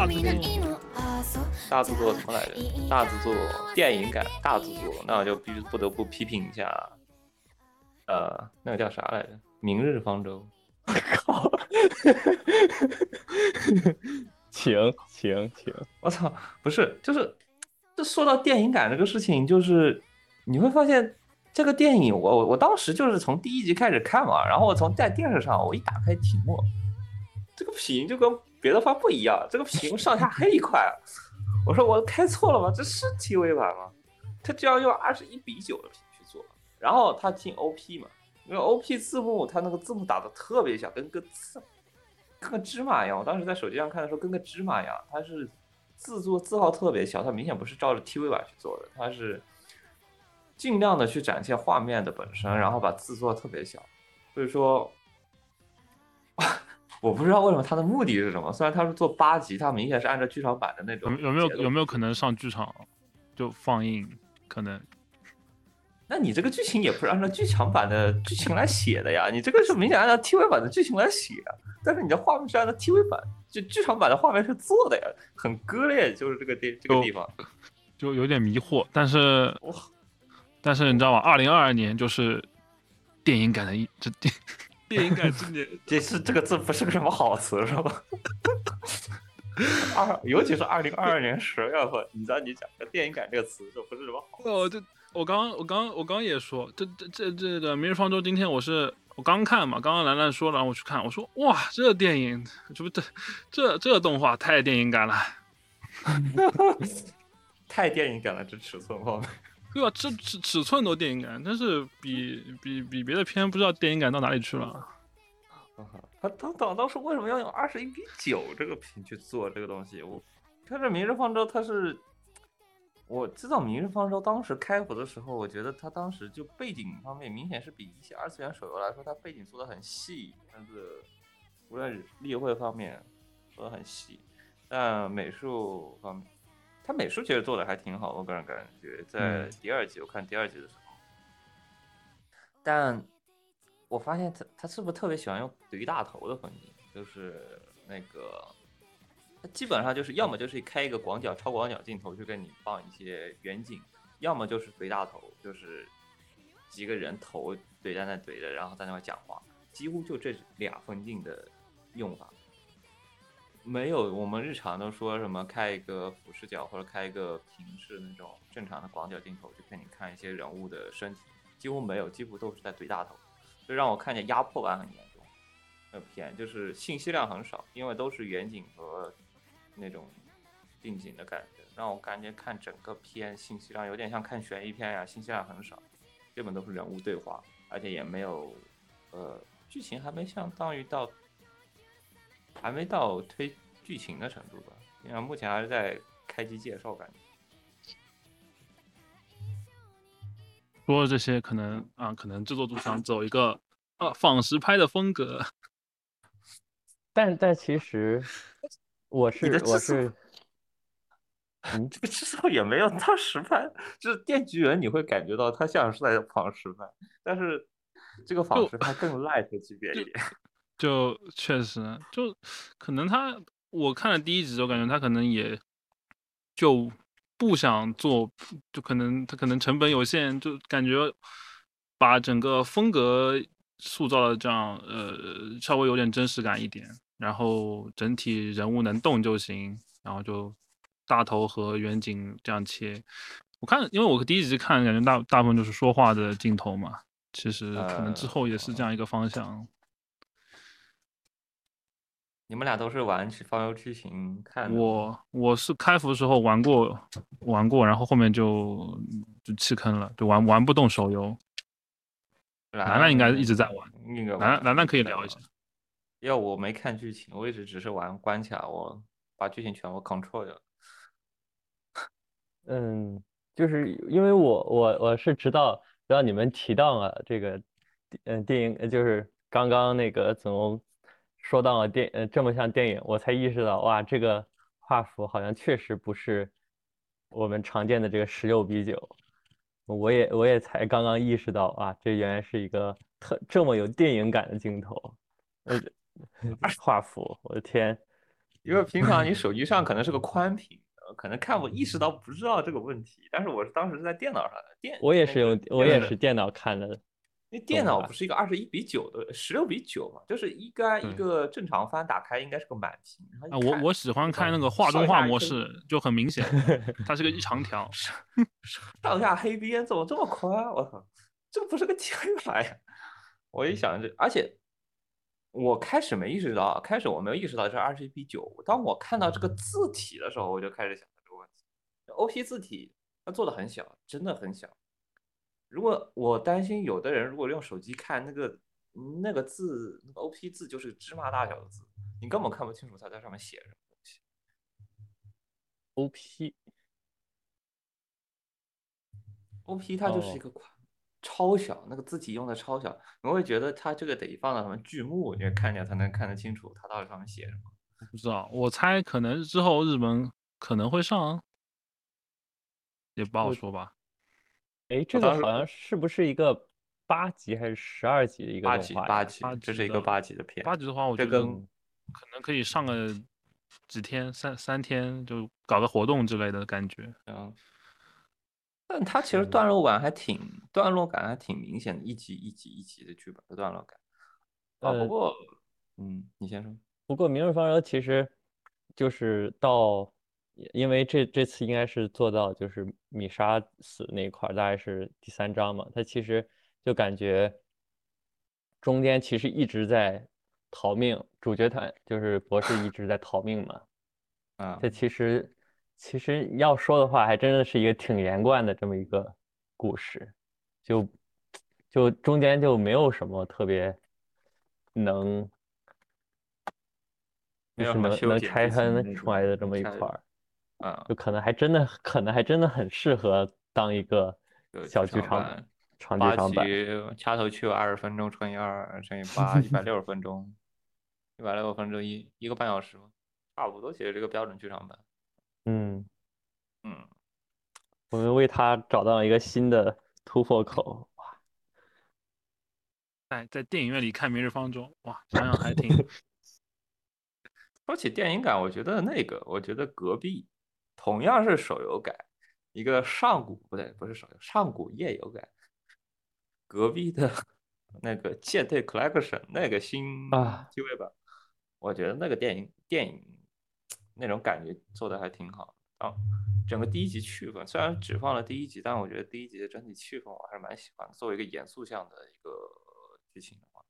大制作，大制作，什么来着？大制作电影感，大制作，那我就必须不得不批评一下，呃，那个叫啥来着？《明日方舟》。靠！请请请！我操，不是，就是，这说到电影感这个事情，就是你会发现这个电影，我我当时就是从第一集开始看嘛，然后我从在电视上，我一打开题目，这个屏就跟别的方不一样，这个屏上下黑一块，我说我开错了吗？这是 TV 版吗？他就要用二十一比九的屏去做，然后他进 OP 嘛。因为 O P 字幕，他那个字幕打的特别小，跟个字，跟个芝麻一样。我当时在手机上看的时候，跟个芝麻一样。它是字作字号特别小，它明显不是照着 T V 版去做的，它是尽量的去展现画面的本身，然后把字做的特别小。所以说，我不知道为什么他的目的是什么。虽然他是做八集，他明显是按照剧场版的那种。有没有有没有可能上剧场就放映？可能。那你这个剧情也不是按照剧场版的剧情来写的呀，你这个是明显按照 TV 版的剧情来写，但是你的画面是按照 TV 版，就剧场版的画面是做的呀，很割裂，就是这个地这个地方，就有点迷惑。但是，但是你知道吗？二零二二年就是电影改的一这电电影感今年，这是这个字不是个什么好词，是吧？二，尤其是二零二二年十月份，你知道你讲个电影感这个词，这不是什么好。哦，这。我刚我刚我刚也说，这这这这个《明日方舟》今天我是我刚看嘛，刚刚兰兰说了让我去看，我说哇，这电影这不这这这动画太电影感了，太电影感了，这尺寸方面，对吧？这尺尺寸都电影感，但是比比比别的片不知道电影感到哪里去了。他当当当时为什么要用二十一比九这个屏去做这个东西？我看这《明日方舟》它是。我知道《明日方舟》当时开服的时候，我觉得它当时就背景方面明显是比一些二次元手游来说，它背景做的很细，但是无论立绘方面做的很细，但美术方面，它美术其实做的还挺好，我个人感觉在第二集我看第二集的时候，但我发现他他是不是特别喜欢用怼大头的风景，就是那个。它基本上就是要么就是开一个广角、超广角镜头去给你放一些远景，要么就是怼大头，就是几个人头怼在那怼着，然后在那块讲话，几乎就这俩分镜的用法，没有我们日常都说什么开一个俯视角或者开一个平视那种正常的广角镜头去给你看一些人物的身体，几乎没有，几乎都是在怼大头，就让我看见压迫感很严重。那片就是信息量很少，因为都是远景和。那种定景的感觉，让我感觉看整个片信息量有点像看悬疑片呀，信息量很少，基本都是人物对话，而且也没有，呃，剧情还没相当于到，还没到推剧情的程度吧，因为目前还是在开机介绍感觉。说这些可能啊，可能制作组想走一个啊仿实拍的风格，但但其实。我是我是，你，这个制作也没有到实拍，就是电锯人你会感觉到它像是在仿实拍，但是这个仿实拍更 light 级别一点，就确实就可能他我看了第一集，我感觉他可能也就不想做，就可能他可能成本有限，就感觉把整个风格塑造的这样，呃，稍微有点真实感一点。然后整体人物能动就行，然后就大头和远景这样切。我看，因为我第一集看，感觉大大部分就是说话的镜头嘛。其实可能之后也是这样一个方向。你们俩都是玩《方舟剧情》看？我我是开服的时候玩过，玩过，然后后面就就弃坑了，就玩玩不动手游。兰兰应该一直在玩，那个兰兰兰可以聊一下。要我没看剧情，我一直只是玩关卡，我把剧情全部 control 了。嗯，就是因为我我我是知道，知道你们提到了这个，嗯，电影就是刚刚那个子龙说到了电，呃，这么像电影，我才意识到，哇，这个画幅好像确实不是我们常见的这个十六比九。我也我也才刚刚意识到，啊，这原来是一个特这么有电影感的镜头，呃。画幅，我的天，因为平常你 手机上可能是个宽屏，呃可能看我意识到不知道这个问题，但是我是当时是在电脑上的电，我也是用我也是电脑看的，那电脑不是一个二十一比九的十六比九嘛，就是应该一个正常翻打开应该是个满屏，啊，我我喜欢看那个画中画模式，就很明显，它是个一长条。上下黑边怎么这么宽？我靠，这不是个天才呀！我一想这，而且我开始没意识到，开始我没有意识到这二十一比九。当我看到这个字体的时候，我就开始想这个问题。OP 字体它做的很小，真的很小。如果我担心有的人如果用手机看那个那个字，那个 OP 字就是芝麻大小的字，你根本看不清楚他在上面写什么东西。OP OP 它就是一哦个宽、超小，那个字体用的超小，你会觉得它这个得放到什么剧目，你看见才能看得清楚它到底上面写什么。不知道，我猜可能之后日本可能会上，也不好说吧。哎，这个好像是不是一个八集还是十二集的一个八集？八集这是一个的八集的片。八集的话，我觉得可能可以上个几天，三三天就搞个活动之类的感觉。嗯，但它其实嗯段落感还挺段落感还挺明显的，一集一集一集的剧本的段落感。啊，呃不过，嗯，你先说。不过《明日方舟》其实就是到，因为这这次应该是做到就是米莎死那一块儿，大概是第三章嘛，他其实就感觉中间其实一直在逃命，主角团就是博士一直在逃命嘛。啊这，其实其实要说的话，还真的是一个挺连贯的这么一个故事，就就中间就没有什么特别能。没有就是能能拆分出来的这么一块儿，啊，就可能还真的可能还真的很适合当一个有小剧场版长剧八场版。集掐头去尾二十分钟乘以二乘以八，一百 六十分钟，一百六十分钟一一个半小时吗？差不多，其实这个标准剧场版。嗯，嗯，我们为他找到了一个新的突破口。哎在电影院里看《明日方舟》，哇，想想还挺 说起电影感，我觉得那个，我觉得隔壁同样是手游改，一个上古不对，不是手游，上古页游改，隔壁的 那个舰队 Collection 那个新啊 TV 版，我觉得那个电影电影那种感觉做的还挺好。啊，整个第一集气氛虽然只放了第一集，但我觉得第一集的整体气氛我还是蛮喜欢的。作为一个严肃向的一个剧情的话，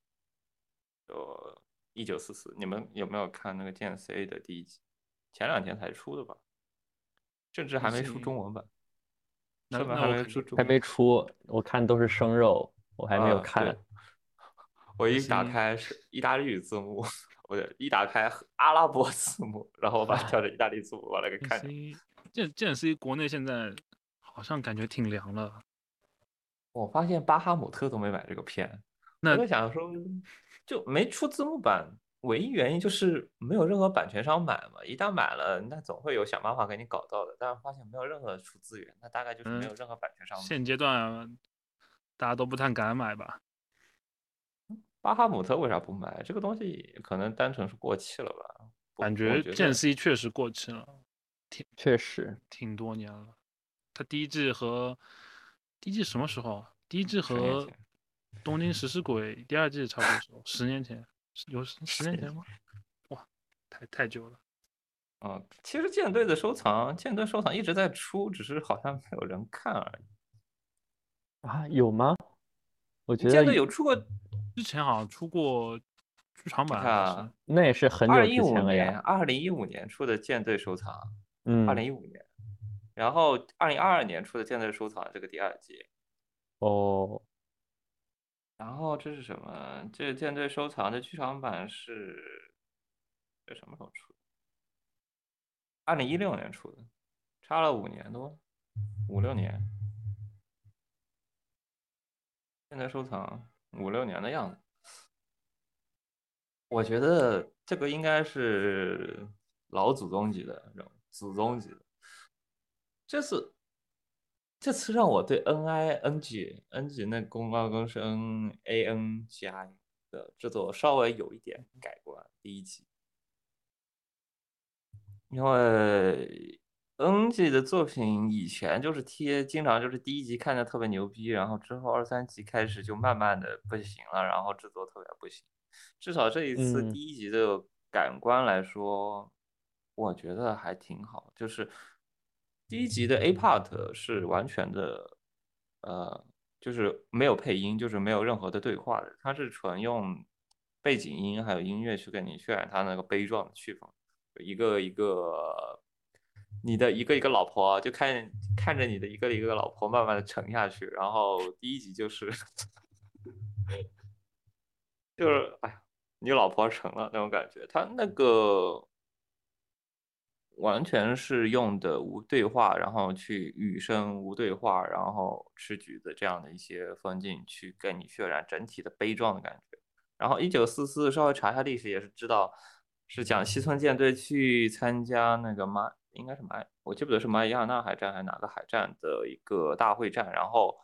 就一九四四，你们有没有看那个 GNC 的第一集？前两天才出的吧，甚至还没出中文版，那根本还没出中文没出，我看都是生肉，我还没有啊看对。我一打开是意大利语字幕，我的一打开阿拉伯字幕，然后我把它调成意大利字幕，把它给看着。C 剑剑 C 国内现在好像感觉挺凉了。我发现巴哈姆特都没买这个片，那我在想说，就没出字幕版，唯一原因就是没有任何版权商买嘛。一旦买了，那总会有想办法给你搞到的。但是发现没有任何出资源，那大概就是没有嗯任何版权商买。现阶段大家都不太敢买吧？巴哈姆特为啥不买？这个东西可能单纯是过气了吧？感觉觉剑得 C 确实过气了，挺确实，挺多年了。他第一季和第一季什么时候啊？第一季和东京食尸鬼第二季差不多时候，十年前，是有十十年年前吗？哇，太太久了。嗯，其实舰队的收藏，舰队收藏一直在出，只是好像没有人看而已。啊，有吗？我觉得舰得队有出过之前好像出过剧场版啊那也是很久之二零一五前了年，呀。二零一五年出的舰队收藏，嗯二，零一五年，然后二零二二年出的舰队收藏这个第二季，哦，然后这是什么？这舰队收藏的剧场版是这什么时候出的？二零一六年出的，差了五年多，五六年。现在收藏五六年的样子，我觉得这个应该是老祖宗级的人物，祖宗级的。这次这次让我对 N I N G N G 那公告更是 N A N G I 的制作稍微有一点改观。第一集，因为 NG 的作品以前就是贴，经常就是第一集看着特别牛逼，然后之后二三集开始就慢慢的不行了，然后制作特别不行。至少这一次嗯第一集的感官来说，我觉得还挺好。就是第一集的 A part 是完全的，呃，就是没有配音，就是没有任何的对话的，它是纯用背景音还有音乐去给你渲染它那个悲壮的气氛。一个一个你的一个一个老婆，就看看着你的一个一个老婆慢慢的沉下去，然后第一集就是 就是哎呀，你老婆成了那种感觉，他那个完全是用的无对话，然后去语声无对话，然后吃橘子这样的一些风景去给你渲染整体的悲壮的感觉。然后一九四四稍微查一下历史也是知道，是讲西村舰队去参加那个马，应该是马，我记不得是马里亚纳海战还是哪个海战的一个大会战，然后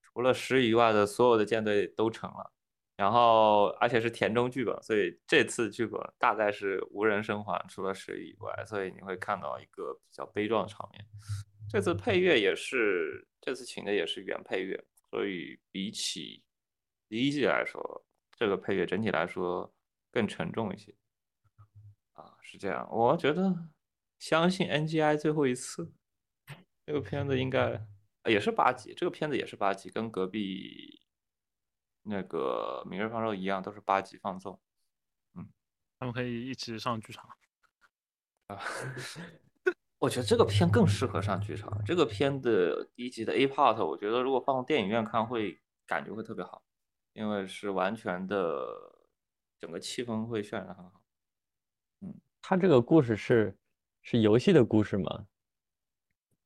除了十以外的所有的舰队都成了。然后而且是田中剧本，所以这次剧本大概是无人生还，除了十以外，所以你会看到一个比较悲壮的场面。这次配乐也是，这次请的也是原配乐，所以比起第一季来说，这个配乐整体来说更沉重一些。啊，是这样，我觉得相信 NGI 最后一次，这个片子应该也是八集，这个片子也是八集，跟隔壁。那个《明日方舟》一样，都是八级放送。嗯，他们可以一起上剧场。啊，我觉得这个片更适合上剧场。这个片的第一集的 A part，我觉得如果放电影院看，会感觉会特别好，因为是完全的整个气氛会渲染很好。嗯，他这个故事是是游戏的故事吗？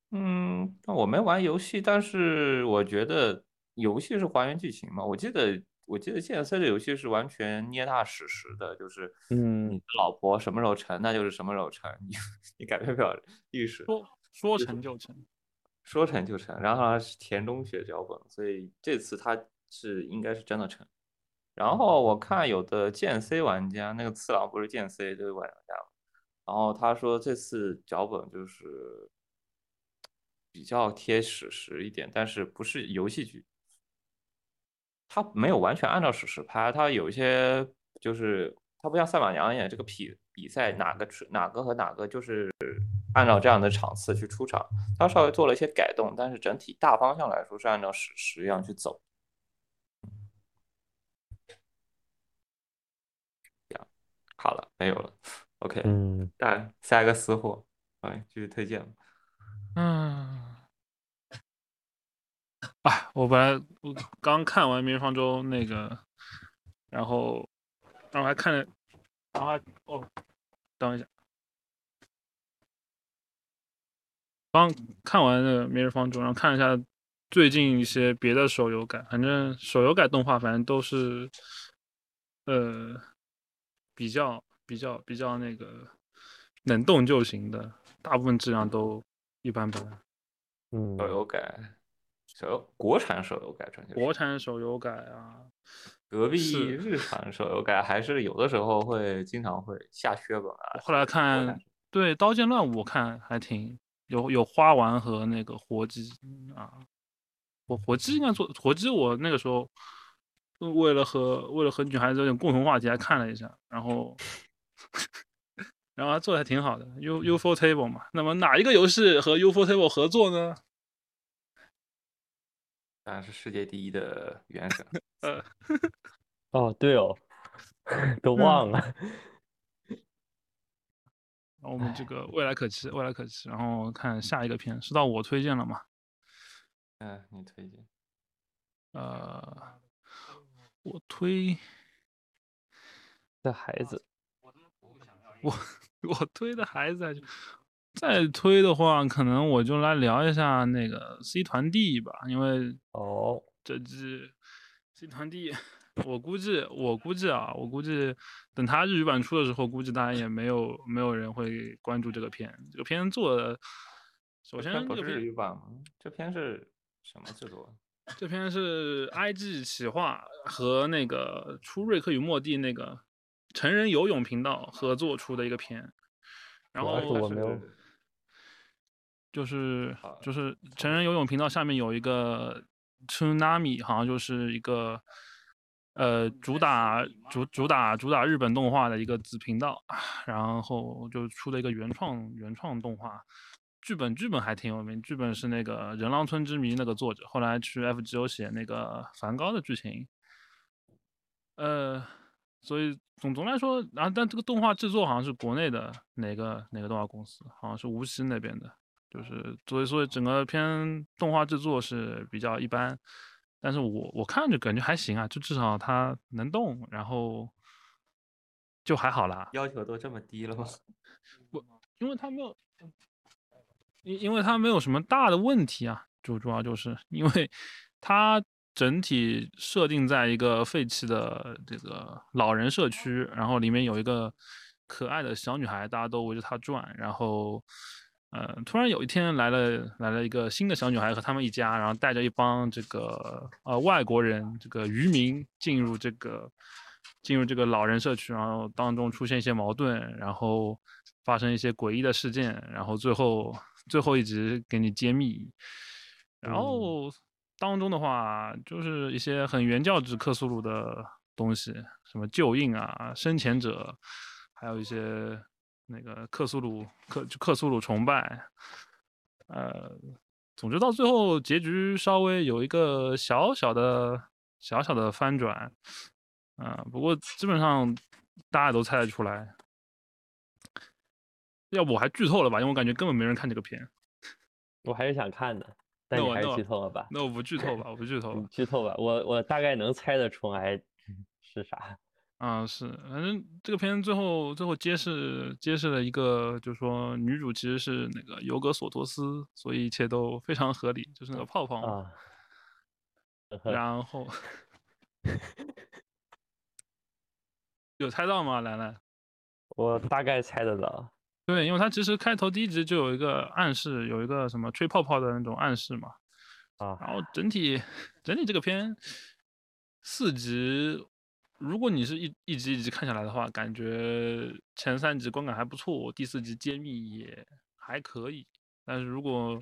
嗯，我没玩游戏，但是我觉得。游戏是还原剧情嘛？我记得，我记得剑 C 的游戏是完全捏大史实的，就是，嗯，你的老婆什么时候成，那就是什么时候成，你你改变不了历史，说说成就成，说成就成。然后他是田中写脚本，所以这次他是应该是真的成。然后我看有的剑 C 玩家，那个次郎不是剑 C 的玩家嘛，然后他说这次脚本就是比较贴史实一点，但是不是游戏剧。他没有完全按照史实拍，它有一些就是它不像赛马娘一样，这个比比赛哪个哪个和哪个就是按照这样的场次去出场，它稍微做了一些改动，但是整体大方向来说是按照史实一样去走。好了，没有了，OK，嗯，但下一个私货，哎，继续推荐。嗯。哎，我本来我刚看完《明日方舟》那个，然后，然后还看了，然后还哦，等一下，刚看完那个《明日方舟》，然后看一下最近一些别的手游改，反正手游改动画，反正都是，呃，比较比较比较那个能动就行的，大部分质量都一般般。嗯，手游改。手游国产手游改成国产手游改啊，隔壁日产手游改还是有的时候会经常会下血本啊。后来看对《刀剑乱舞》，我看还挺有有花丸和那个活鸡啊，我活鸡应该做活鸡，我那个时候为了和为了和女孩子有点共同话题，还看了一下，然后 然后做的还挺好的，U UFO Table 嘛。那么哪一个游戏和 UFO Table 合作呢？当然是世界第一的原神。呃，哦，对哦，都忘了。然后我们这个未来可期，未来可期。然后看下一个片，是到我推荐了吗？嗯，你推荐。呃，我推的孩子，我我推的孩子，再推的话，可能我就来聊一下那个 C 团 D 吧，因为哦，这季 C 团 D，我估计我估计啊，我估计等它日语版出的时候，估计大家也没有没有人会关注这个片。这个片做的，首先不是日语版吗？这片是什么制作？这篇是 IG 企划和那个出瑞克与莫蒂那个成人游泳频道合作出的一个片，然后我没有就是啊就是成人游泳频道下面有一个 Tsunami，好像就是一个呃主打主主打主打日本动画的一个子频道，然后就出了一个原创原创动画。剧本剧本还挺有名，剧本是那个《人狼村之谜》那个作者，后来去 FGO 写那个梵高的剧情。呃，所以总总来说，然后但这个动画制作好像是国内的哪个哪个动画公司，好像是无锡那边的，就是所以所以整个片动画制作是比较一般，但是我我看着感觉还行啊，就至少它能动，然后就还好啦。要求都这么低了吗？因为它没有，因因为它没有什么大的问题啊，主主要就是因为它整体设定在一个废弃的这个老人社区，然后里面有一个可爱的小女孩，大家都围着她转，然后。呃，突然有一天来了来了一个新的小女孩和他们一家，然后带着一帮这个呃外国人这个渔民进入这个进入这个老人社区，然后当中出现一些矛盾，然后发生一些诡异的事件，然后最后最后一集给你揭秘，然后当中的话就是一些很原教旨克苏鲁的东西，什么旧印啊、生前者，还有一些。那个克苏鲁克就克苏鲁崇拜，呃，总之到最后结局稍微有一个小小的小小的翻转，啊、不过基本上大家都猜得出来。要不我还剧透了吧？因为我感觉根本没人看这个片。我还是想看的，但你还剧透了吧？那我不剧透吧，我不剧 透了。剧透吧，我我大概能猜得出来 是啥。啊，是，反正这个片最后最后揭示揭示了一个，就是说女主其实是那个尤格索托斯，所以一切都非常合理，就是那个泡泡嘛。啊，然后 有猜到吗，兰兰？我大概猜得到。对，因为它其实开头第一集就有一个暗示，有一个什么吹泡泡的那种暗示嘛。啊，然后整体整体这个片四集，如果你是一一集一集看下来的话，感觉前三集观感还不错，第四集揭秘也还可以。但是如果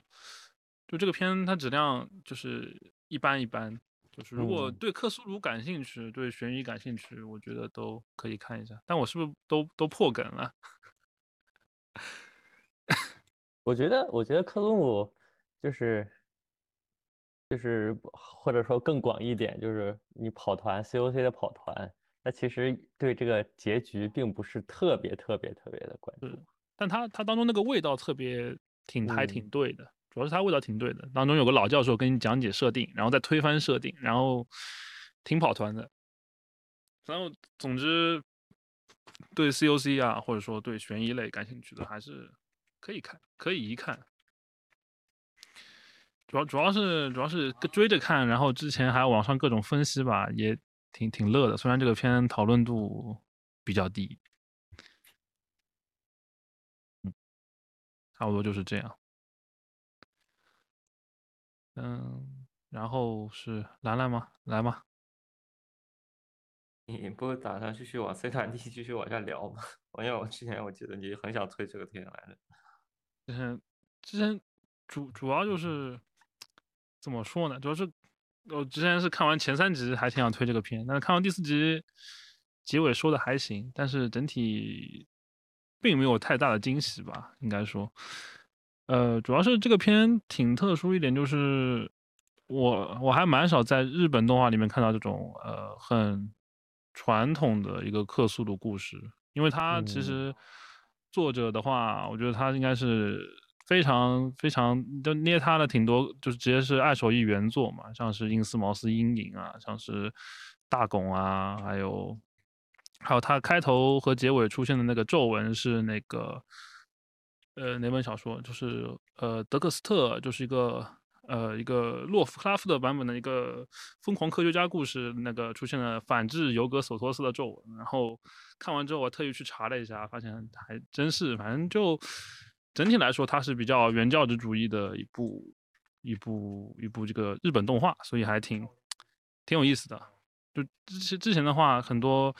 就这个片它质量就是一般一般，就是如果嗯对克苏鲁感兴趣，对悬疑感兴趣，我觉得都可以看一下。但我是不是都都破梗了？我觉得，我觉得克苏鲁就是就是或者说更广一点，就是你跑团 COC 的跑团，那其实对这个结局并不是特别特别特别的关注。但它它当中那个味道特别挺还挺嗯对的，主要是它味道挺对的。当中有个老教授跟你讲解设定，然后再推翻设定，然后挺跑团的。然后总之，对 COC 啊，或者说对悬疑类感兴趣的，还是可以看，可以一看。主要主要是主要是追着看，然后之前还有网上各种分析吧，也挺挺乐的。虽然这个片讨论度比较低，嗯，差不多就是这样。嗯，然后是兰兰吗？来吗？你不打算继续往 C 团 D 继续往下聊吗？因为我之前我记得你很想推这个片来着。之前之前主主要就是怎么说呢？主要是我之前是看完前三集还挺想推这个片，但是看完第四集结尾说的还行，但是整体并没有太大的惊喜吧，应该说。呃，主要是这个片挺特殊一点，就是我我还蛮少在日本动画里面看到这种呃很传统的一个克苏鲁故事，因为它其嗯实作者的话，我觉得他应该是非常非常就捏他的挺多，就是直接是爱手艺原作嘛，像是因斯茅斯阴影啊，像是大拱啊，还有还有他开头和结尾出现的那个皱纹是那个呃哪本小说？就是呃德克斯特，就是一个呃一个洛夫克拉夫特版本的一个疯狂科学家故事，那个出现了反制尤格索托斯的皱纹。然后看完之后，我特意去查了一下，发现还真是，反正就整体来说，它是比较原教旨主义的一部一部一部这个日本动画，所以还挺挺有意思的。就之前之前的话，很多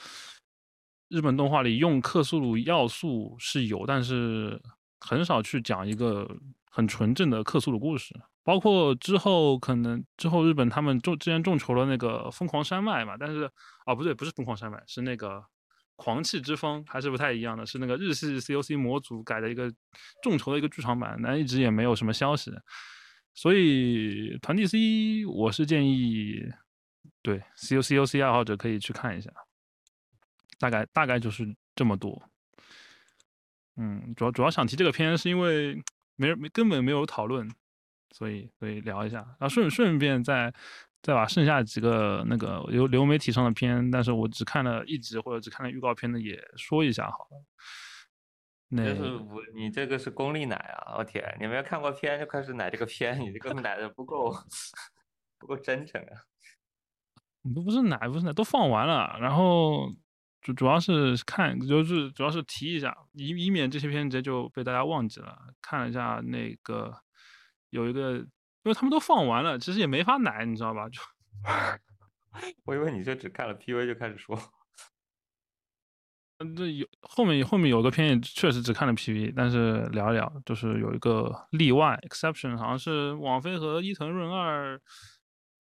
日本动画里用克苏鲁要素是有，但是很少去讲一个很纯正的克苏鲁故事。包括之后可能之后日本他们众之前众筹了那个疯狂山脉嘛，但是哦不对，不是疯狂山脉，是那个狂气之风，还是不太一样的，是那个日系 COC 模组改的一个众筹的一个剧场版，但一直也没有什么消息。所以团体 C 我是建议，对 COCOC 爱好者可以去看一下，大概大概就是这么多。嗯，主要主要想提这个片，是因为没人没根本没有讨论。所以，所以聊一下，然后顺顺便再再把剩下几个那个流流媒体上的片，但是我只看了一集或者只看了预告片的也说一下好了。那就是我，你这个是功利奶啊！我天，你没有看过片就开始奶这个片，你这个奶的不够 不够真诚啊！你都不是奶，不是奶，都放完了，然后主主要是看，就是主要是提一下，以以免这些片直接就被大家忘记了。看了一下那个。有一个，因为他们都放完了，其实也没法奶，你知道吧？就，我以为你就只看了 PV 就开始说。嗯，这有后面后面有个片也确实只看了 PV，但是聊一聊，就是有一个例外 exception，好像是网飞和伊藤润二。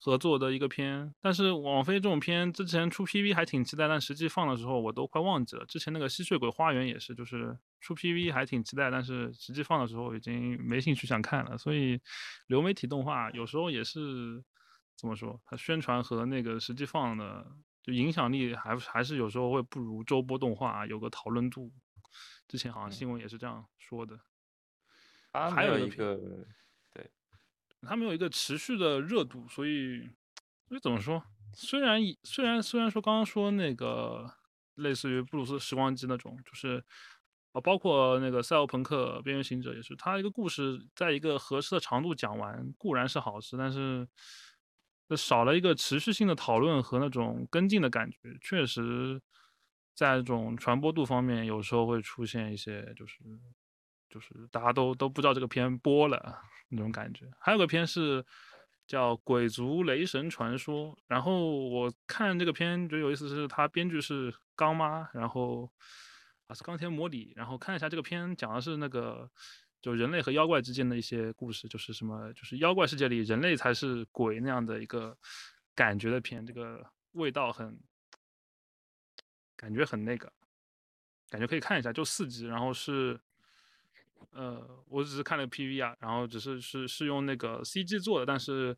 合作的一个片，但是网飞这种片之前出 PV 还挺期待，但实际放的时候我都快忘记了。之前那个吸血鬼花园也是，就是出 PV 还挺期待，但是实际放的时候已经没兴趣想看了。所以流媒体动画有时候也是怎么说，它宣传和那个实际放的就影响力还还是有时候会不如周播动画有个讨论度。之前好像新闻也是这样说的。还有一个。它没有一个持续的热度，所以，所以怎么说？虽然虽然虽然说刚刚说那个类似于布鲁斯时光机那种，就是啊，包括那个赛博朋克边缘行者也是，它一个故事在一个合适的长度讲完固然是好事，但是少了一个持续性的讨论和那种跟进的感觉，确实在这种传播度方面有时候会出现一些就是。就是大家都都不知道这个片播了那种感觉。还有个片是叫《鬼族雷神传说》，然后我看这个片觉得有意思，是它编剧是刚妈，然后啊是钢铁魔里，然后看一下这个片讲的是那个就人类和妖怪之间的一些故事，就是什么就是妖怪世界里人类才是鬼那样的一个感觉的片，这个味道很感觉很那个，感觉可以看一下，就四集，然后是。呃，我只是看了 PV 啊，然后只是是是用那个 CG 做的，但是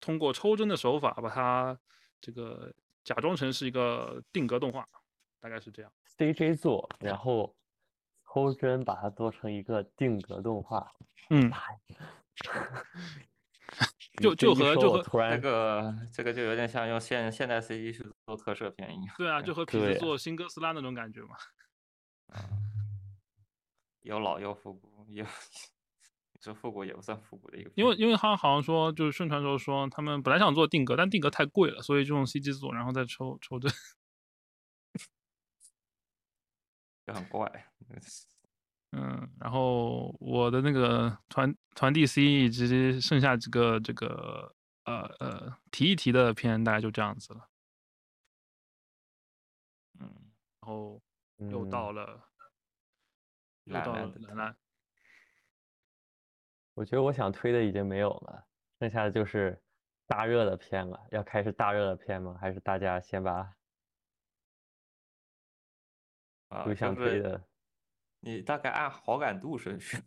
通过抽帧的手法把它这个假装成是一个定格动画，大概是这样。CG 做，然后抽帧把它做成一个定格动画。嗯，就就和就和这个这个就有点像用现现代 CG 去做特摄片一样。对啊，就和平时做新哥斯拉那种感觉嘛。又老又复古，又这 复古也不算复古的一个。因为因为他好像说，就是宣传时候说，他们本来想做定格，但定格太贵了，所以就用 CG 做，然后再抽抽帧，就很怪。嗯，然后我的那个团团 DC 以及剩下几个这个呃呃提一提的片，大概就这样子了。嗯，然后又到了。来来来，我觉得我想推的已经没有了，剩下的就是大热的片了。要开始大热的片吗？还是大家先把啊想推的？你大概按好感度顺序。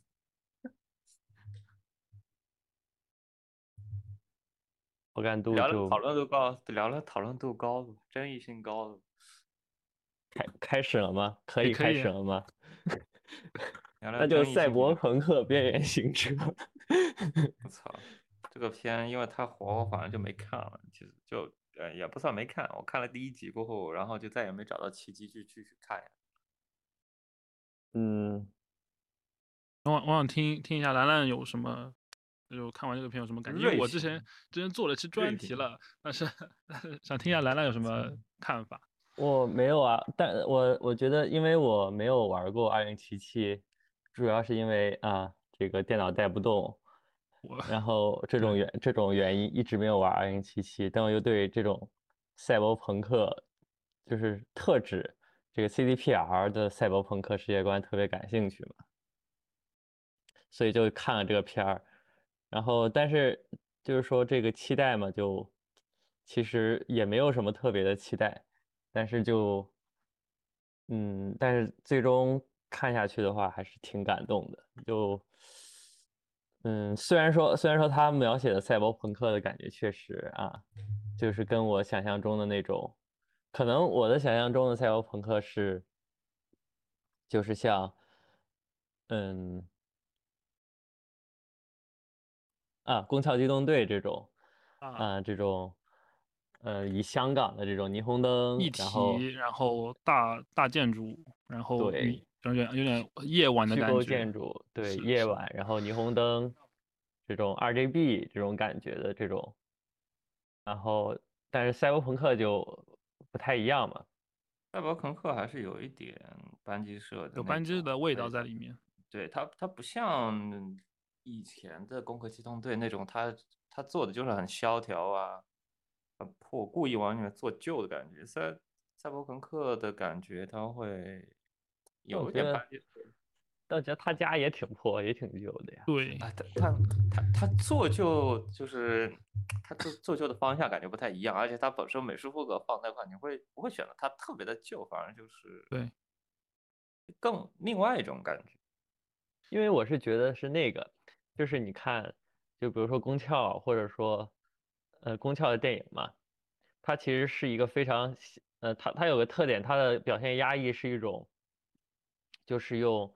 好感度聊了讨论度高，聊了讨论度高的，争议性高的。开开始了吗？可以开始了吗？那就赛博朋克边缘行者。我操，这个片因为太火，我反正就没看了。其实就呃也不算没看，我看了第一集过后，然后就再也没找到契机去继续看。嗯，我我想听听一下兰兰有什么，就看完这个片有什么感觉？因为我之前之前做了期专题了，但是 想听一下兰兰有什么看法。我没有啊，但我我觉得，因为我没有玩过二零七七，主要是因为啊，这个电脑带不动，然后这种原这种原因一直没有玩二零七七，但我又对这种赛博朋克就是特指这个 CDPR 的赛博朋克世界观特别感兴趣嘛，所以就看了这个片儿，然后但是就是说这个期待嘛，就其实也没有什么特别的期待，但是就嗯，但是最终看下去的话还是挺感动的，就嗯，虽然说虽然说他描写的赛博朋克的感觉确实啊，就是跟我想象中的那种。可能我的想象中的赛博朋克是，就是像，嗯，啊，《攻壳机动队》这种，啊，这种，呃，以香港的这种霓虹灯，一体，然后大大建筑，然后对，有点有点夜晚的感觉。建筑，对，夜晚，然后霓虹灯，这种 RGB 这种感觉的这种，然后，但是赛博朋克就。不太一样嘛，赛博朋克还是有一点班机社的，有班机的味道在里面。对它，它不像以前的攻壳机动队那种，它它做的就是很萧条啊，很破，故意往里面做旧的感觉。赛赛博朋克的感觉，它会有一点班机。我觉得他家也挺破，也挺旧的呀。对，他他他他做旧就是他做做旧的方向感觉不太一样，而且他本身美术风格放那块，你会不会选择它特别的旧，反而就是对，更另外一种感觉。因为我是觉得是那个，就是你看，就比如说宫壳，或者说呃宫壳的电影嘛，它其实是一个非常呃，它它有个特点，它的表现压抑是一种，就是用。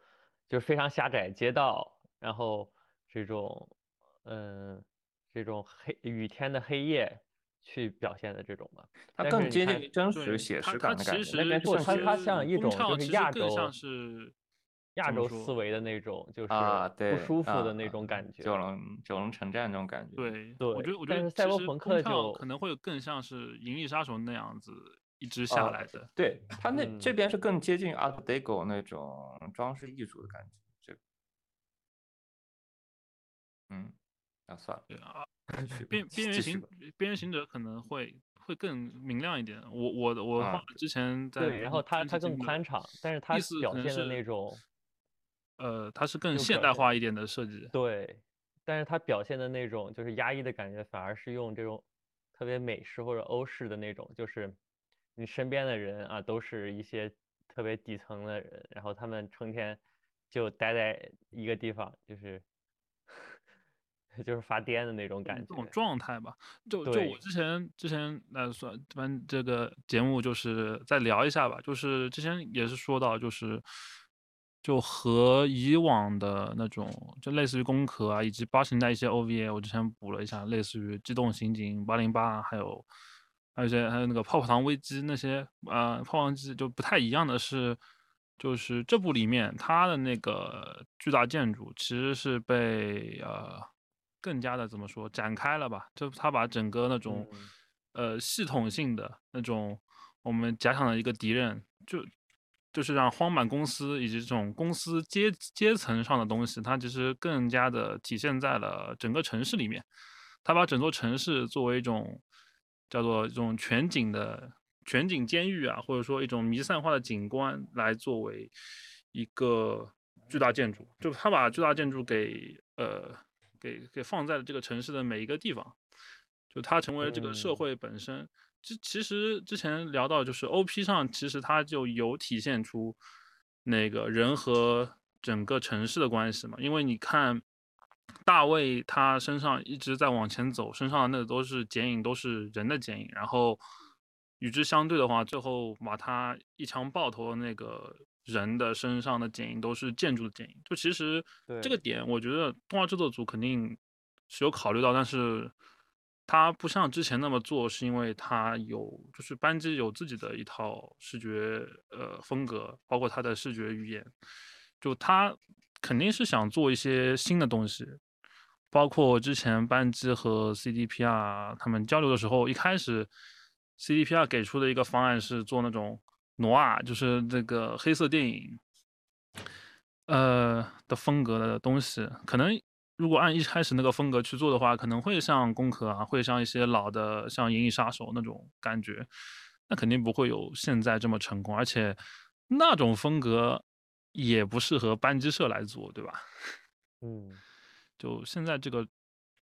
就是非常狭窄街道，然后这种，嗯，这种黑雨天的黑夜去表现的这种吧，它更接近于真实写实感的感觉。那边不，它它像一种就是亚洲，是亚洲思维的那种，就是不舒服的那种感觉。九龙九龙城寨那种感觉。对对，我觉得我觉得赛博朋克就可能会更像是银翼杀手那样子。一直下来的，对他那这边是更接近 Art Deco 那种装饰艺术的感觉。这，嗯，那算了。对啊，边边缘行边缘行者可能会会更明亮一点。我我我之前在对，然后它它更宽敞，但是它表现的那种，呃，它是更现代化一点的设计。对，但是它表现的那种就是压抑的感觉，反而是用这种特别美式或者欧式的那种，就是。你身边的人啊，都是一些特别底层的人，然后他们成天就待在一个地方，就是 就是发癫的那种感觉，这种状态吧。就就我之前之前那算反这个节目就是再聊一下吧，就是之前也是说到，就是就和以往的那种，就类似于攻壳啊，以及八十年代一些 OVA，我之前补了一下，类似于机动刑警八零八，还有。还有一些还有那个泡泡糖危机那些，呃，泡泡糖危机就不太一样的是，就是这部里面它的那个巨大建筑其实是被呃更加的怎么说展开了吧？就它把整个那种呃系统性的那种我们假想的一个敌人，就就是让荒坂公司以及这种公司阶阶层上的东西，它其实更加的体现在了整个城市里面。它把整座城市作为一种。叫做一种全景的全景监狱啊，或者说一种弥散化的景观，来作为一个巨大建筑，就他把巨大建筑给呃给给放在了这个城市的每一个地方，就它成为了这个社会本身。其其实之前聊到就是 O P 上，其实它就有体现出那个人和整个城市的关系嘛，因为你看。大卫他身上一直在往前走，身上的那个都是剪影，都是人的剪影。然后与之相对的话，最后把他一枪爆头的那个人的身上的剪影都是建筑的剪影。就其实这个点，我觉得动画制作组肯定是有考虑到，但是他不像之前那么做，是因为他有就是班机有自己的一套视觉呃风格，包括他的视觉语言，就他肯定是想做一些新的东西。包括之前班机和 CDPR 他们交流的时候，一开始 CDPR 给出的一个方案是做那种挪啊，就是那个黑色电影，呃的风格的东西。可能如果按一开始那个风格去做的话，可能会像攻壳啊，会像一些老的像银翼杀手那种感觉，那肯定不会有现在这么成功。而且那种风格也不适合班机社来做，对吧？嗯就现在这个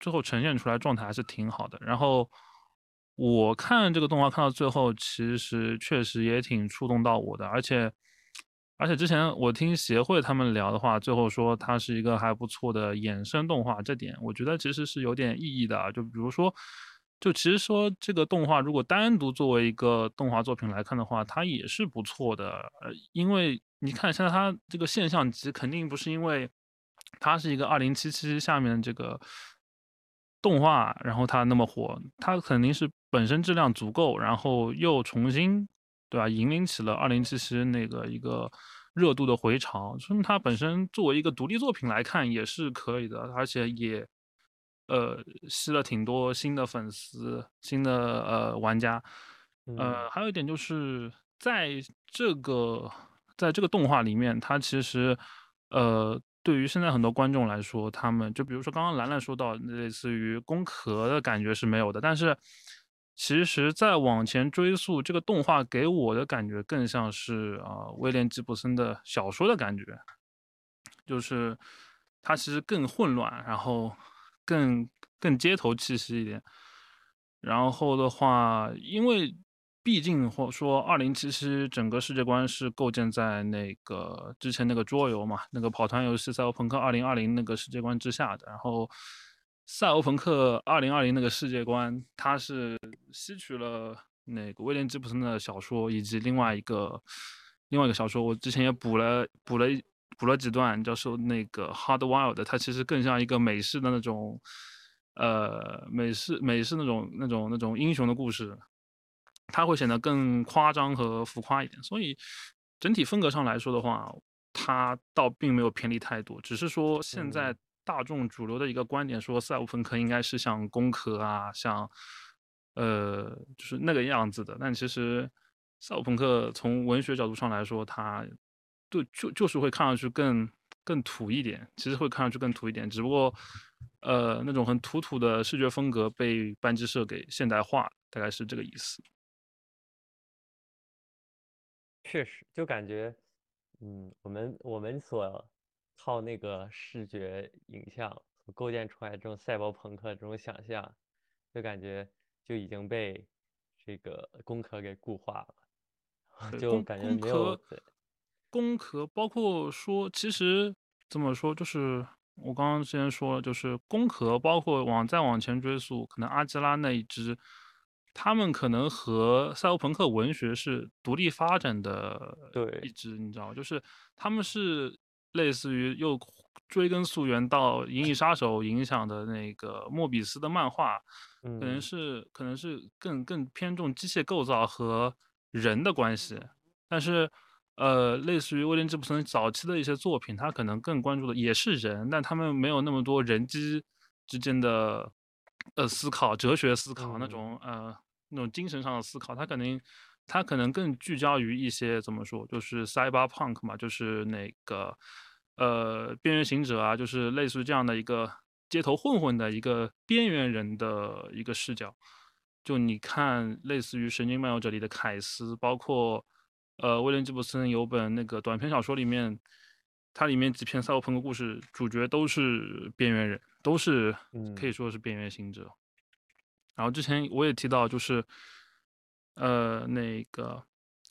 最后呈现出来状态还是挺好的。然后我看这个动画看到最后，其实确实也挺触动到我的，而且而且之前我听协会他们聊的话，最后说它是一个还不错的衍生动画，这点我觉得其实是有点意义的啊。就比如说，就其实说这个动画如果单独作为一个动画作品来看的话，它也是不错的。呃，因为你看现在它这个现象级肯定不是因为它是一个二零七七下面这个动画，然后它那么火，它肯定是本身质量足够，然后又重新对吧，引领起了二零七七那个一个热度的回潮。说明它本身作为一个独立作品来看也是可以的，而且也呃吸了挺多新的粉丝、新的呃玩家。嗯呃，还有一点就是在这个在这个动画里面，它其实呃，对于现在很多观众来说，他们就比如说刚刚兰兰说到类似于攻壳的感觉是没有的，但是其实再往前追溯，这个动画给我的感觉更像是啊、威廉吉布森的小说的感觉，就是它其实更混乱，然后更更街头气息一点。然后的话，因为毕竟或说二零七七整个世界观是构建在那个之前那个桌游嘛，那个跑团游戏《赛博朋克二零二零》那个世界观之下的。然后，《赛欧朋克二零二零》那个世界观，它是吸取了那个威廉吉普森的小说以及另外一个另外一个小说，我之前也补了补了补了几段，叫说那个《Hard Wild》，它其实更像一个美式的那种。呃，美式美式那种那种那种英雄的故事，它会显得更夸张和浮夸一点。所以整体风格上来说的话，它倒并没有偏离太多，只是说现在大众主流的一个观点说，赛博朋克应该是像工科啊，像呃就是那个样子的。但其实赛博朋克从文学角度上来说，它对就就是会看上去更更土一点，其实会看上去更土一点，只不过呃那种很土土的视觉风格被班级社给现代化，大概是这个意思。确实，就感觉，嗯，我们我们所靠那个视觉影像所构建出来这种赛博朋克这种想象，就感觉就已经被这个工科给固化了，就感觉没有对，工科包括说，其实怎么说，就是我刚刚之前说了，就是工科，包括往再往前追溯，可能阿基拉那一支，他们可能和赛博朋克文学是独立发展的对一支，你知道吗？就是他们是类似于又追根溯源到《银翼杀手》影响的那个莫比斯的漫画，可能嗯。是可能是更更偏重机械构造和人的关系，但是呃，类似于威廉吉布森早期的一些作品，他可能更关注的也是人，但他们没有那么多人机之间的呃思考、哲学思考那嗯。种呃那种精神上的思考，他肯定他可能更聚焦于一些怎么说，就是 cyberpunk 嘛，就是那个呃边缘行者啊，就是类似于这样的一个街头混混的一个边缘人的一个视角。就你看，类似于《神经漫游者》里的凯斯，包括呃威廉吉布森有本那个短篇小说里面，它里面几篇赛博朋克故事，主角都是边缘人，都是可以嗯说是边缘行者。然后之前我也提到，就是呃那个，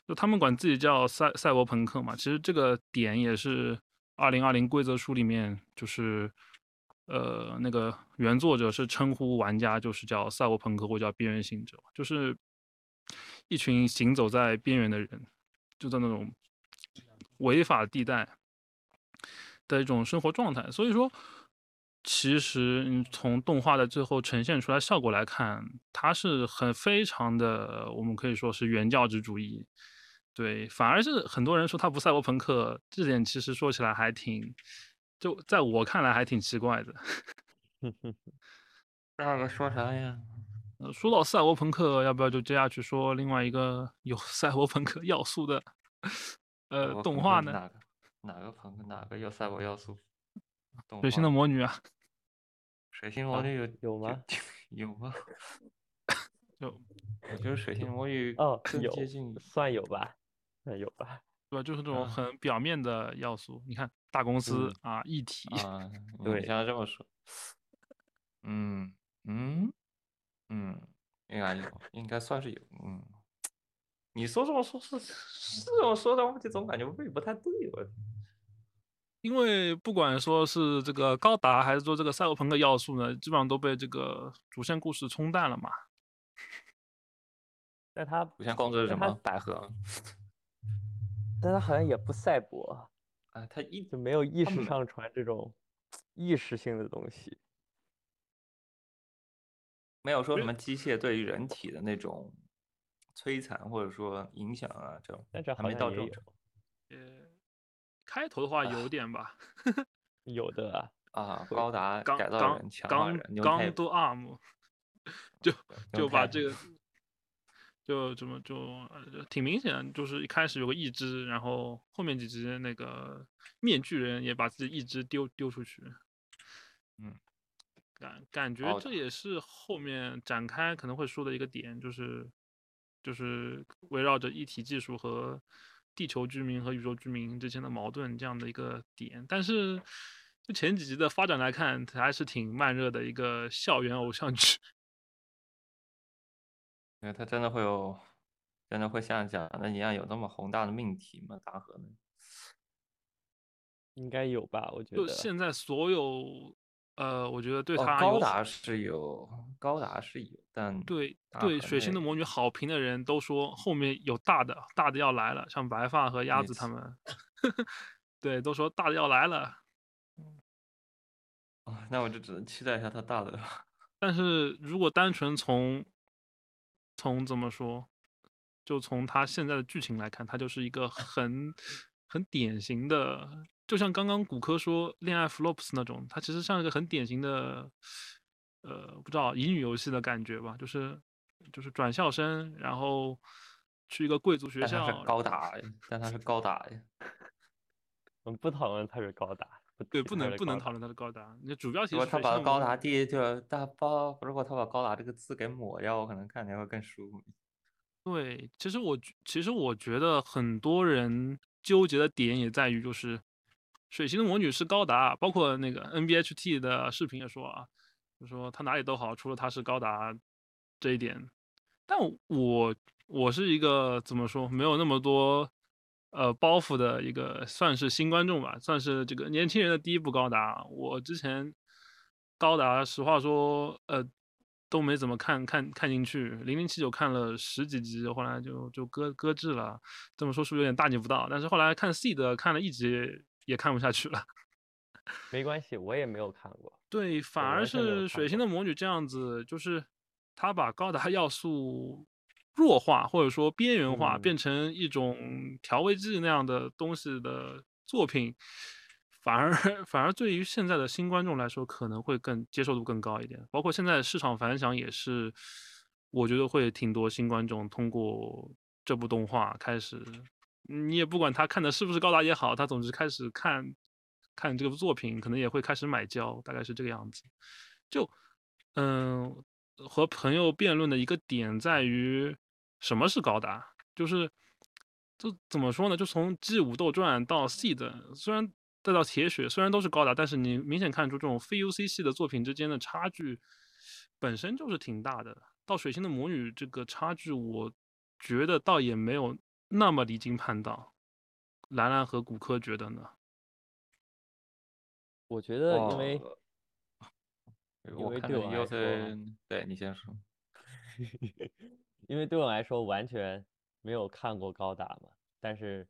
就他们管自己叫赛赛博朋克嘛，其实这个点也是二零二零规则书里面就是。呃，那个原作者是称呼玩家就是叫赛博朋克或叫边缘行者，就是一群行走在边缘的人，就在那种违法地带的一种生活状态。所以说，其实你从动画的最后呈现出来效果来看，它是很非常的，我们可以说是原教旨主义。对，反而是很多人说它不赛博朋克，这点其实说起来还挺，就在我看来还挺奇怪的。那个说啥呀？呃，说到赛博朋克，要不要就接下去说另外一个有赛博朋克要素的呃动画呢？哪个哪个朋克哪个有赛博要素？水星的魔女啊，水星魔啊女有有吗？有吗？有我觉得水星魔女哦，更有接近算有吧，算有吧，对吧？就是这种啊很表面的要素。你看大公司嗯啊，一体，啊，你对像这么说，嗯嗯嗯，应该有，应该算是有，嗯。你说这么说，是是这么说的，我就总感觉胃不太对，我 因为不管说是这个高达，还是说这个赛博朋克要素呢，基本上都被这个主线故事冲淡了嘛。但他主线控制是什么？百合但他好像也不赛博，啊，他一直没有意识上传这种意识性的东西。没有说什么机械对于人体的那种摧残或者说影响啊，这种但这还没好像也有到这种呃，开头的话有点吧，有的啊，啊。高达钢改造钢人、强化钢人、钢都 arm，就就把这个就怎么就挺明显的，就是一开始有个义肢，然后后面几集那个面具人也把自己义肢丢丢出去。嗯，感感觉这也是后面展开可能会说的一个点，就是就是围绕着一体技术和地球居民和宇宙居民之间的矛盾这样的一个点。但是就前几集的发展来看，它还是挺慢热的一个校园偶像剧。因为他真的会有，真的会像讲的一样有那么宏大的命题吗？大河呢？应该有吧？我觉就得现在所有，呃，我觉得对哦，他有高达是有，高达是有，但对大对《河水星的内魔女》好评的人都说后面有大的，大的要来了，像白发和鸭没子他们，对，都说大的要来了。啊，那我就只能期待一下他大的了。但是如果单纯从从怎么说，就从他现在的剧情来看，它就是一个很很典型的，就像刚刚骨科说恋爱 flops 那种，它其实像一个很典型的，呃，不知道乙女游戏的感觉吧，就是就是转校生，然后去一个贵族学校，是高达呀，但它是高达呀。我们不讨论它是高达，不对，不能不能讨论它的高达，你的主标题如果他把高达第一就大包，如果他把高达这个字给抹掉，我可能看起来会更舒服。对，其实我觉其实我觉得很多人纠结的点也在于，就是水星的魔女是高达，包括那个 NBHT 的视频也说啊，就说他哪里都好，除了他是高达这一点。但我我是一个怎么说，没有那么多呃包袱的一个，算是新观众吧，算是这个年轻人的第一部高达。我之前高达，实话说，呃。都没怎么看看看进去，零零七九看了十几集，后来就就搁搁置了。这么说是不是有点大逆不道？但是后来看 C 的看了一集也看不下去了。没关系，我也没有看过。对，反而是水星的魔女这样子，就是他把高达 要素弱化或者说边缘化，嗯变成一种调味剂那样的东西的作品，反而反而对于现在的新观众来说，可能会更接受度更高一点。包括现在市场反响也是，我觉得会挺多新观众通过这部动画开始，你也不管他看的是不是高达也好，他总之开始看看这个作品，可能也会开始买胶，大概是这个样子。就嗯，和朋友辩论的一个点在于什么是高达，就是就怎么说呢？就从 G 武斗传到 C 的，虽然再到铁血，虽然都是高达，但是你明显看出这种非 UC 系的作品之间的差距本身就是挺大的。到水星的魔女这个差距，我觉得倒也没有那么离经叛道。兰兰和骨科觉得呢？我觉得因为、哦因我为对我来看的优说森，对你先说。因为对我来说完全没有看过高达嘛，但是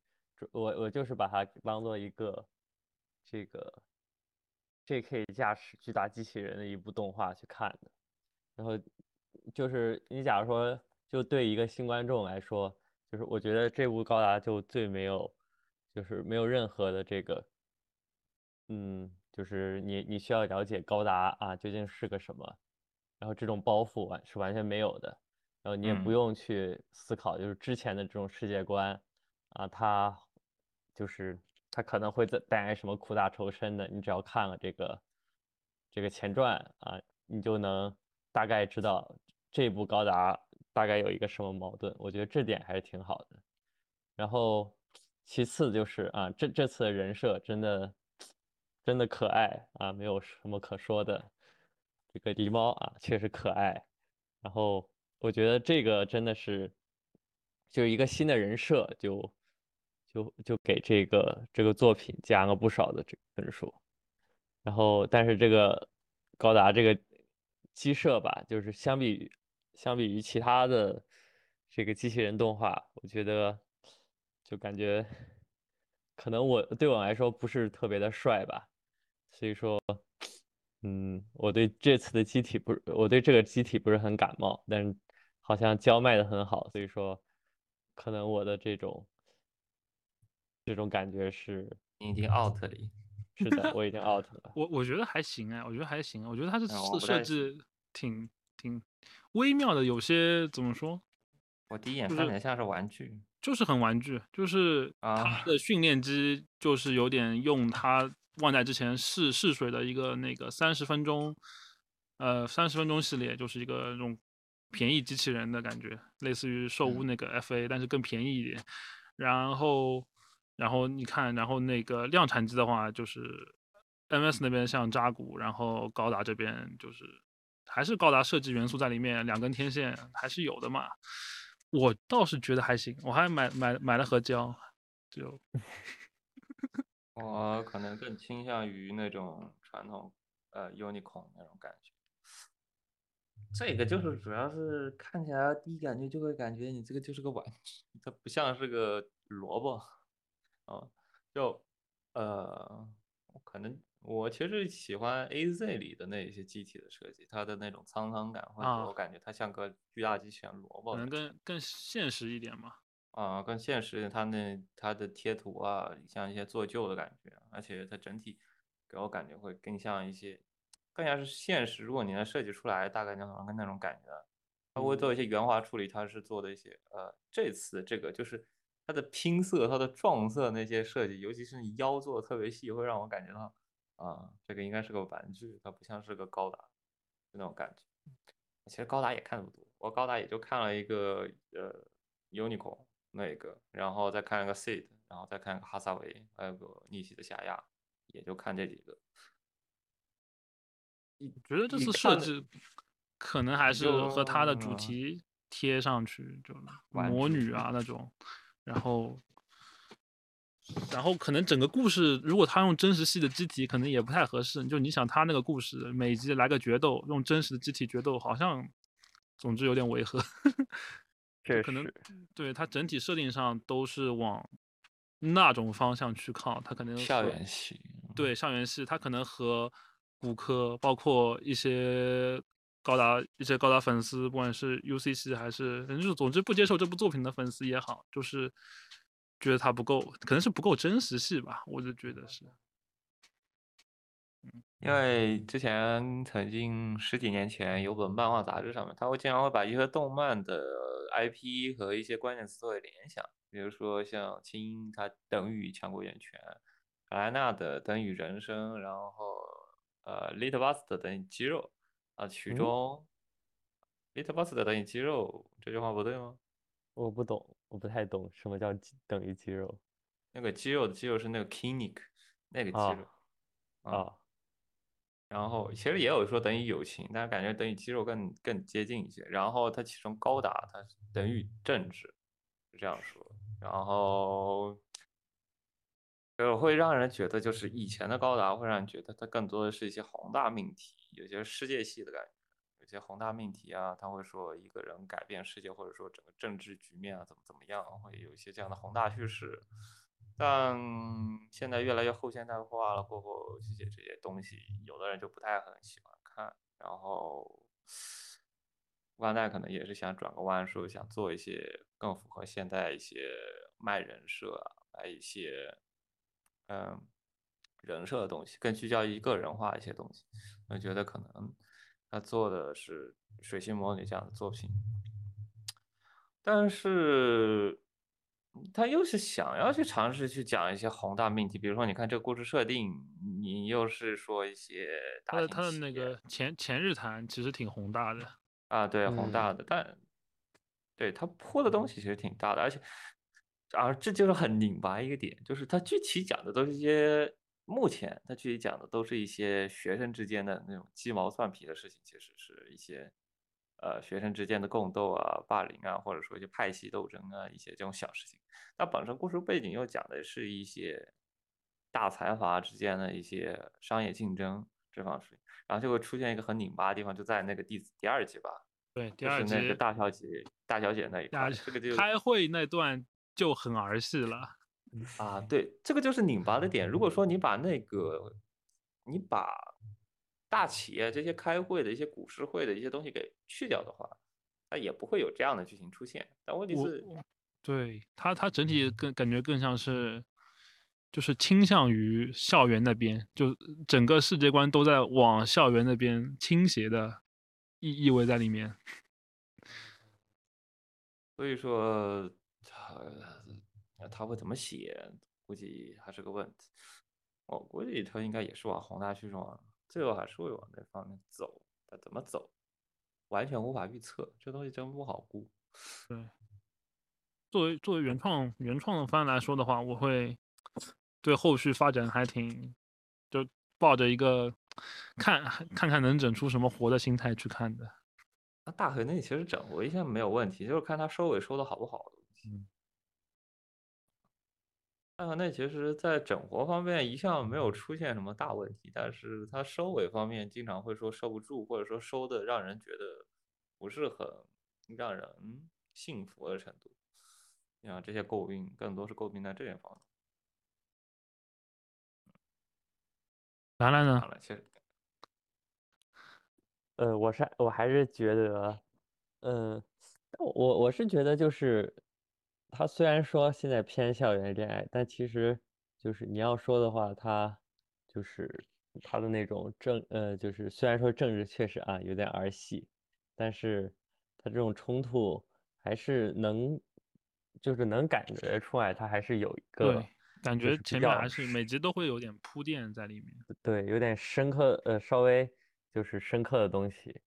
我我就是把它当做一个这个 J.K. 驾驶巨大机器人的一部动画去看的，然后就是你假如说就对一个新观众来说，就是我觉得这部高达就最没有，就是没有任何的这个，嗯，就是你你需要了解高达啊究竟是个什么，然后这种包袱完是完全没有的。然后你也不嗯用去思考，就是之前的这种世界观啊，它就是它可能会带带来什么苦大仇深的，你只要看了这个这个前传啊，你就能大概知道这部高达大概有一个什么矛盾。我觉得这点还是挺好的。然后其次就是啊，这这次的人设真的真的可爱啊，没有什么可说的。这个狸猫啊，确实可爱。然后我觉得这个真的是就是一个新的人设，就就就给这个这个作品加了不少的这个分数。然后，但是这个高达这个机设吧，就是相比相比于其他的这个机器人动画，我觉得就感觉可能我对我来说不是特别的帅吧，所以说，嗯，我对这次的机体不我对这个机体不是很感冒，但是好像胶卖的很好，所以说可能我的这种这种感觉是你已经 out 了。是的，我已经 out 了。我我觉得还行哎，我觉得还行，我觉得它的嗯我设设置挺挺微妙的，有些怎么说，我第一眼就是看起来像是玩具，就是很玩具，就是它啊的训练机就是有点用它万代之前试试水的一个那个三十分钟，呃三十分钟系列，就是一个那种便宜机器人的感觉，类似于兽屋嗯那个 FA，但是更便宜一点。然后，然后你看，然后那个量产机的话，就是 MS 那边像扎古，然后高达这边就是还是高达设计元素在里面，两根天线还是有的嘛。我倒是觉得还行，我还买买买了盒胶，就 我可能更倾向于那种传统呃 unicorn 那种感觉。这个就是主要是看起来第一感觉就会感觉你这个就是个玩具，它不像是个萝卜啊。就呃，可能我其实喜欢 AZ 里的那一些机体的设计，它的那种沧桑感，或者啊我感觉它像个巨大机器人萝卜可能更更现实一点嘛。啊，更现实一点，它那它的贴图啊，像一些做旧的感觉，而且它整体给我感觉会更像一些，更像是现实。如果你能设计出来，大概那种跟那种感觉，它会做一些圆滑处理，它是做的一些呃，这次这个就是它的拼色、它的撞色那些设计，尤其是你腰做的特别细，会让我感觉到啊，这个应该是个玩具，它不像是个高达，就那种感觉。其实高达也看不多，我高达也就看了一个呃 Unicorn 那个，然后再看一个 Seed，然后再看一个哈萨维，还有个逆袭的夏亚，也就看这几个。我觉得这次设置可能还是和它的主题贴上去，就魔女啊那种，然后，然后可能整个故事如果他用真实系的机体，可能也不太合适。就你想他那个故事，每集来个决斗，用真实的机体决斗，好像，总之有点违和。这可能对它整体设定上都是往那种方向去靠，它可能校园系，对校园系，它可能和骨科，包括一些高达一些高达粉丝，不管是 UC 系还是，反正就是总之不接受这部作品的粉丝也好，就是觉得它不够，可能是不够真实系吧，我就觉得是。因为之前曾经十几年前有本漫画杂志上面，它会经常会把一些动漫的 IP 和一些关键词作为联想，比如说像青音它等于强国源泉，卡莱纳的等于人生，然后呃 Little Bust 等于肌肉啊，曲嗯中 Little Bust 等于肌肉这句话不对吗？我不懂，我不太懂什么叫肌等于肌肉那个肌肉的肌肉是那个 Kinnick 那个肌啊肉啊。啊，然后其实也有说等于友情，但是感觉等于肌肉更更接近一些。然后它其中高达它等于政治，是这样说。然后，呃，会让人觉得就是以前的高达会让人觉得它更多的是一些宏大命题，有些世界系的感觉，有些宏大命题啊，他会说一个人改变世界，或者说整个政治局面啊怎么怎么样，会有一些这样的宏大叙事。但现在越来越后现代化了过后，这些这些东西，有的人就不太很喜欢看。然后，万代可能也是想转个弯，说想做一些更符合现代一些卖人设啊，卖一些嗯人设的东西，更聚焦于个人化一些东西。我觉得可能他做的是《水星魔女》这样的作品，但是他又是想要去尝试去讲一些宏大命题，比如说你看这个故事设定，你又是说一些大型它的他的那个前前日谈其实挺宏大的，啊，对，宏嗯大的，但对他铺的东西其实挺大的，而且然后这就是很拧巴一个点，就是它具体讲的都是一些目前它具体讲的都是一些学生之间的那种鸡毛蒜皮的事情，其实是一些呃学生之间的共斗啊、霸凌啊，或者说一些派系斗争啊，一些这种小事情。那本身故事背景又讲的是一些大财阀之间的一些商业竞争这方面，然后就会出现一个很拧巴的地方，就在那个第第二集吧，对，第二就是那个大小姐大小姐那一块，这个就开会那段就很儿戏了。啊，对，这个就是拧巴的点。如果说你把那个，你把大企业这些开会的一些股市会的一些东西给去掉的话，那也不会有这样的剧情出现。但问题是，对它，它整体更感觉更像是，就是倾向于校园那边，就整个世界观都在往校园那边倾斜的意意味在里面。所以说他他会怎么写，估计还是个问题。我估计他应该也是往宏大叙事往，最后还是会往那方面走。他怎么走，完全无法预测，这东西真不好估。对，作为作为原创原创的番来说的话，我会对后续发展还挺，就抱着一个看看看能整出什么活的心态去看的。那大河内其实整活一下没有问题，就是看他收尾收的好不好。嗯大河内其实在整活方面一向没有出现什么大问题，但是他收尾方面经常会说收不住，或者说收的让人觉得不是很让人信服的程度。你想这些诟病更多是诟病在这些方面。兰兰呢好？了，其实呃，我是我还是觉得，嗯、我我是觉得就是，他虽然说现在偏校园恋爱，但其实就是你要说的话，他就是他的那种政，呃，就是虽然说政治确实啊有点儿戏，但是他这种冲突还是能，就是能感觉出来，他还是有一个，感觉前面还是每集都会有点铺垫在里面。对，有点深刻，呃，稍微就是深刻的东西。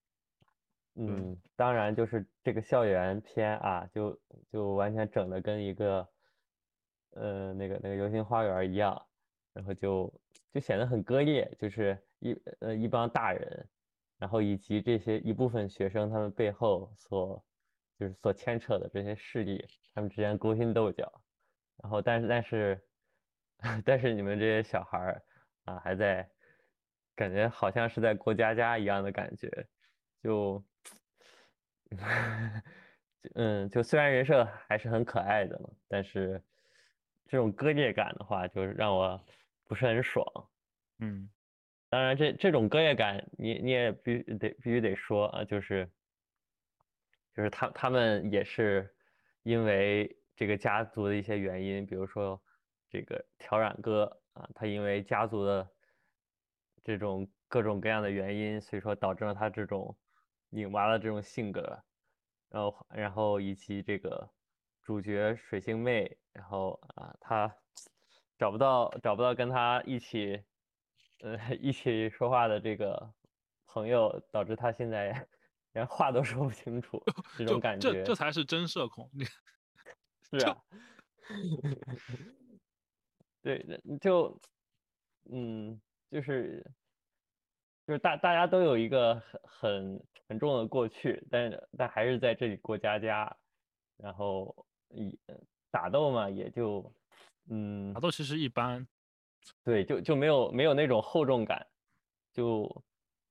嗯，当然就是这个校园片啊，就就完全整的跟一个，呃，那个那个流星花园一样，然后就就显得很割裂，就是一呃一帮大人，然后以及这些一部分学生他们背后所就是所牵扯的这些势力，他们之间勾心斗角，然后但是但是 但是你们这些小孩儿啊还在，感觉好像是在过家家一样的感觉，就。嗯，就虽然人设还是很可爱的嘛，但是这种割裂感的话，就是让我不是很爽。嗯，当然这，这种割裂感你你也必须得必须得说啊，就是就是他他们也是因为这个家族的一些原因，比如说这个挑染哥啊，他因为家族的这种各种各样的原因，所以说导致了他这种拧巴的这种性格，然后然后以及这个主角水星妹，然后啊她找不到找不到跟她一起呃 一起说话的这个朋友，导致她现在 连话都说不清楚，这种感觉这这才是真社恐。你 是啊，对，就嗯，就是就是大大家都有一个很很沉重的过去，但是但还是在这里过家家，然后一打斗嘛，也就嗯打，斗其实一般，对，就就没有没有那种厚重感，就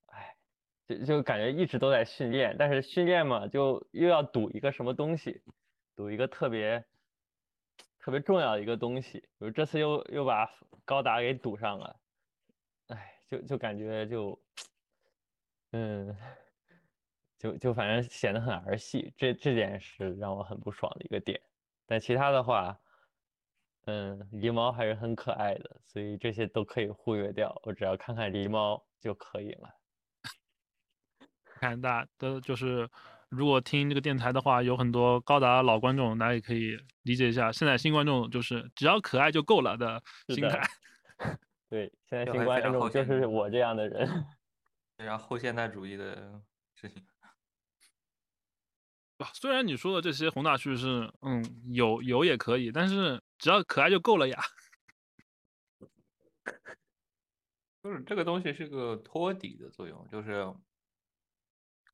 哎，就就感觉一直都在训练，但是训练嘛，就又要赌一个什么东西，赌一个特别特别重要的一个东西，比如这次又又把高达给赌上了，哎，就就感觉就嗯，就就反正显得很儿戏，这这点是让我很不爽的一个点，但其他的话。嗯，狸猫还是很可爱的，所以这些都可以忽略掉，我只要看看狸猫就可以了。看大家的就是，如果听这个电台的话，有很多高达老观众，大家也可以理解一下。现在新观众就是只要可爱就够了的心态。对，现在新观还非常后众就是我这样的人。非常后现代主义的事情。吧？虽然你说的这些宏大叙事，嗯，有有也可以，但是只要可爱就够了呀。就是这个东西是个托底的作用，就是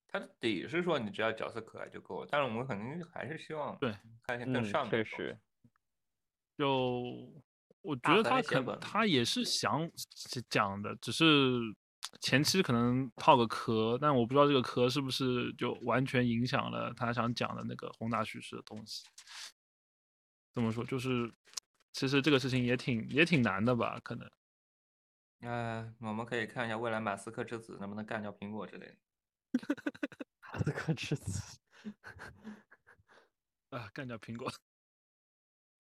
它的底是说你只要角色可爱就够了，但是我们肯定还是希望对看一些更嗯上面的东西确实，就我觉得他可能他也是想讲的，只是前期可能套个壳，但我不知道这个壳是不是就完全影响了他想讲的那个宏大叙事的东西。怎么说？就是其实这个事情也挺也挺难的吧？可能呃，我们可以看一下未来马斯克之子能不能干掉苹果之类的。马斯克之子，啊，干掉苹果。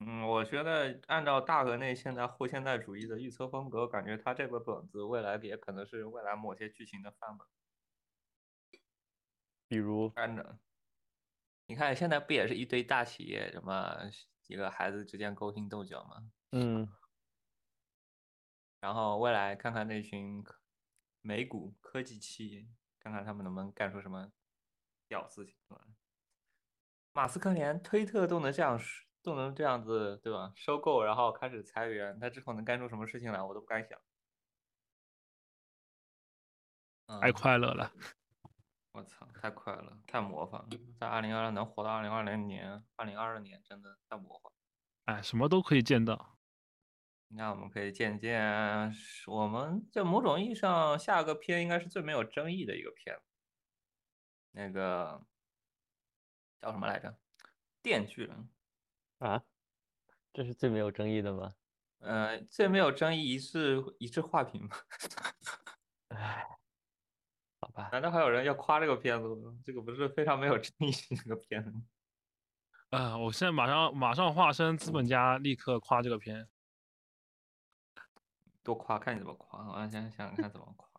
嗯，我觉得按照大河内现在后现代主义的预测风格，感觉他这个本子未来也可能是未来某些剧情的范本。比如按照，你看现在不也是一堆大企业什么几个孩子之间勾心斗角吗？嗯，然后未来看看那群科美股科技企业，看看他们能不能干出什么屌事情出来。马斯克连推特都能这样说都能这样子，对吧？收购，然后开始裁员，他之后能干出什么事情来，我都不敢想。太嗯，快乐了。我操，太快了，太魔幻了，在二零二二能活到二零二零年、二零二二年，真的太魔幻。哎，什么都可以见到。那我们可以见见，我们在某种意义上，下个片应该是最没有争议的一个片子。那个叫什么来着？电锯人。啊，这是最没有争议的吗？呃，最没有争议一致一致画屏吗？唉，好吧，难道还有人要夸这个片子吗？这个不是非常没有争议性的一个片子吗？啊、我现在马上马上化身资本家，立刻夸这个片。多夸，看你怎么夸。我想想想看怎么夸。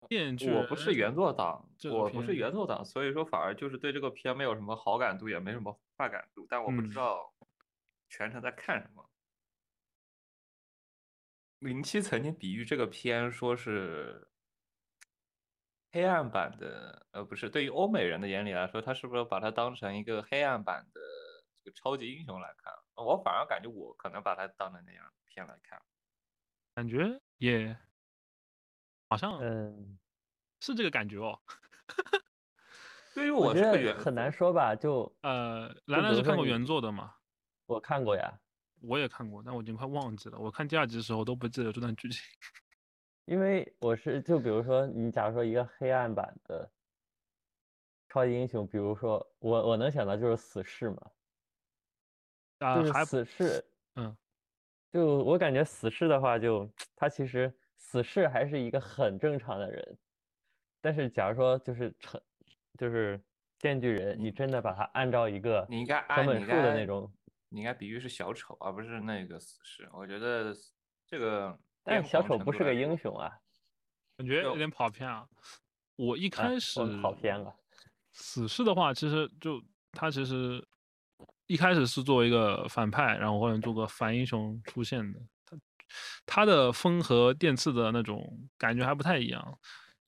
我不是原作党，我不是原作党，所以说反而就是对这个片没有什么好感度，也没什么坏感度。但我不嗯知道全程在看什么。零七曾经比喻这个片说是黑暗版的，呃，不是，对于欧美人的眼里来说，他是不是把它当成一个黑暗版的这个超级英雄来看？我反而感觉我可能把它当成那样的片来看。感觉也好像嗯，是这个感觉哦。对于我我觉得这个原很难说吧，就呃，兰兰是看过原作的吗？我看过呀，我也看过，但我已经快忘记了。我看第二集的时候都不记得这段剧情。因为我是就比如说你假如说一个黑暗版的超级英雄，比如说我我能想到就是死侍嘛，啊、就是还死侍，嗯，就我感觉死侍的话就，他其实死侍还是一个很正常的人，但是假如说就是成就是电锯人，你真的把他按照一个你应该成按你应本数的那该种，你应该比喻是小丑，而不是那个死侍。我觉得这个但是小丑不是个英雄啊，感觉有点跑偏啊。我一啊开始跑偏了，死侍的话，其实就他其实一开始是作为一个反派，然后后面做个反英雄出现的。他他的风和电次的那种感觉还不太一样，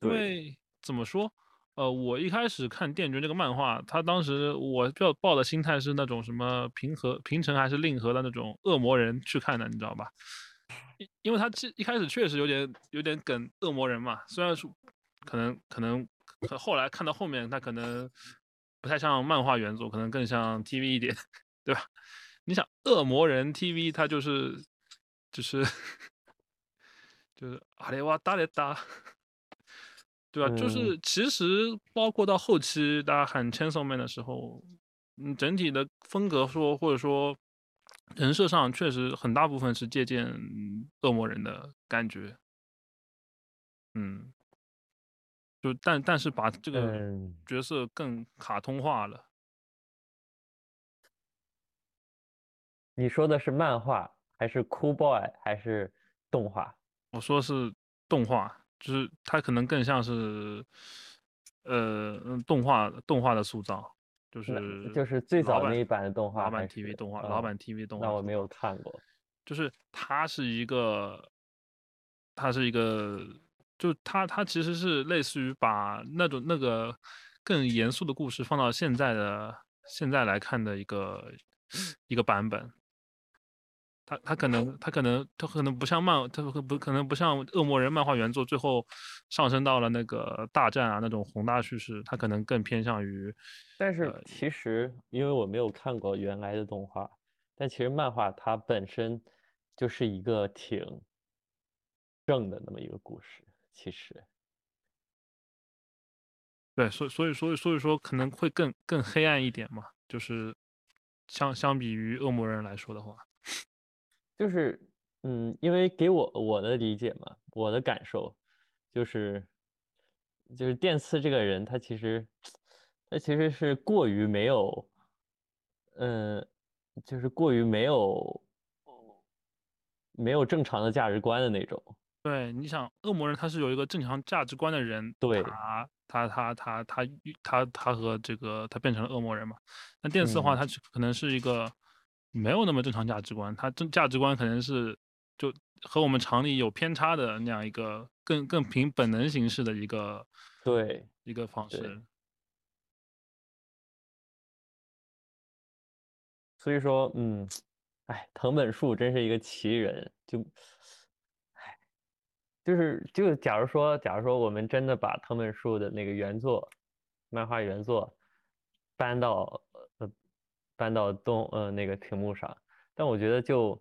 因为怎么说？呃，我一开始看《电锯》这个漫画，他当时我比较抱的心态是那种什么平和、平成还是令和的那种恶魔人去看的，你知道吧？因因为他这一开始确实有点有点梗恶魔人嘛，虽然说可能可能可后来看到后面，他可能不太像漫画原作，可能更像 TV 一点，对吧？你想恶魔人 TV，他就是就是就是阿雷哇达雷达，对吧？就嗯是其实包括到后期大家喊 Chainsaw Man 的时候，嗯，整体的风格说或者说人设上确实很大部分是借鉴恶魔人的感觉，嗯，就但但是把这个嗯，角色更卡通化了。你说的是漫画还是 Cool boy 还是动画？我说是动画，就是它可能更像是，呃，嗯动画动画的塑造，就是就是最早那一版的动画老版 TV 动画，老哦版 TV 动画塑那我没有看过。就是它是一个，它是一个，就它它其实是类似于把那种那个更严肃的故事放到现在的现在来看的一个一个版本。他他可能他可能他可能不像漫，他不可能不像恶魔人漫画原作最后上升到了那个大战啊那种宏大叙事，他可能更偏向于。但是其实因为我没有看过原来的动画，但其实漫画它本身就是一个挺正的那么一个故事，其实。对，所以所以所以所以说可能会更更黑暗一点嘛，就是相相比于恶魔人来说的话。就是，嗯，因为给我我的理解嘛，我的感受就是，就是电次这个人，他其实，他其实是过于没有，嗯，就是过于没有，没有正常的价值观的那种。对，你想，恶魔人他是有一个正常价值观的人，对，他他他他他他他和这个他变成了恶魔人嘛？那电次的话，他可能是一个。没有那么正常价值观，他正价值观可能是就和我们常理有偏差的那样一个更更凭本能形式的一个对一个方式。所以说，嗯，哎，藤本树真是一个奇人，就，哎，就是就假如说，假如说我们真的把藤本树的那个原作漫画原作搬到。搬到动呃那个屏幕上，但我觉得就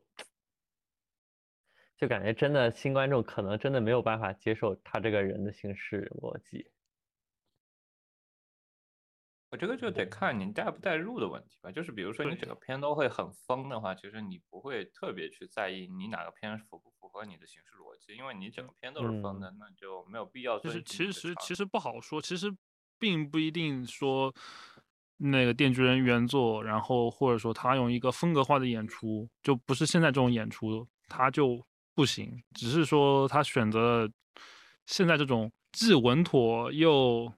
就感觉真的新观众可能真的没有办法接受他这个人的行事逻辑。我这个就得看你带不带入的问题吧。就是比如说你整个片都会很疯的话，其实你不会特别去在意你哪个片符不符合你的形式逻辑，因为你整个片都是疯的，那就没有必要。就是其实其实不好说，其实并不一定说。那个《电锯人》原作，然后或者说他用一个风格化的演出，就不是现在这种演出，他就不行。只是说他选择现在这种既稳妥又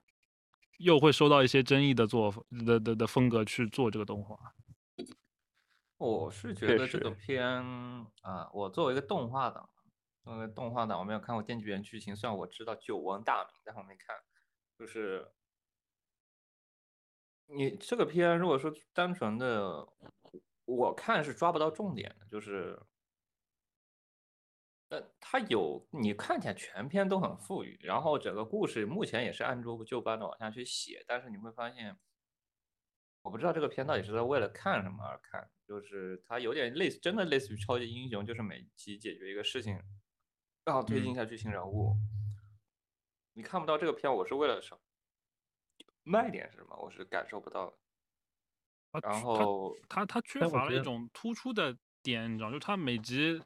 又会受到一些争议的做的的的风格去做这个动画。我是觉得这个片啊，我作为一个动画党，作为动画党，我没有看过《电锯人》剧情，虽然我知道久闻大名，但我没看，就是。你这个片如果说单纯的，我看是抓不到重点的，就是，呃，它有你看起来全篇都很富裕，然后整个故事目前也是按部就班的往下去写，但是你会发现，我不知道这个片到底是在为了看什么而看，就是它有点类似，真的类似于超级英雄，就是每集解决一个事情，然后推进一下剧情人物，你看不到这个片，我是为了什么？卖点是什么？我是感受不到的。然后他他缺乏了一种突出的点，你知道，就他每集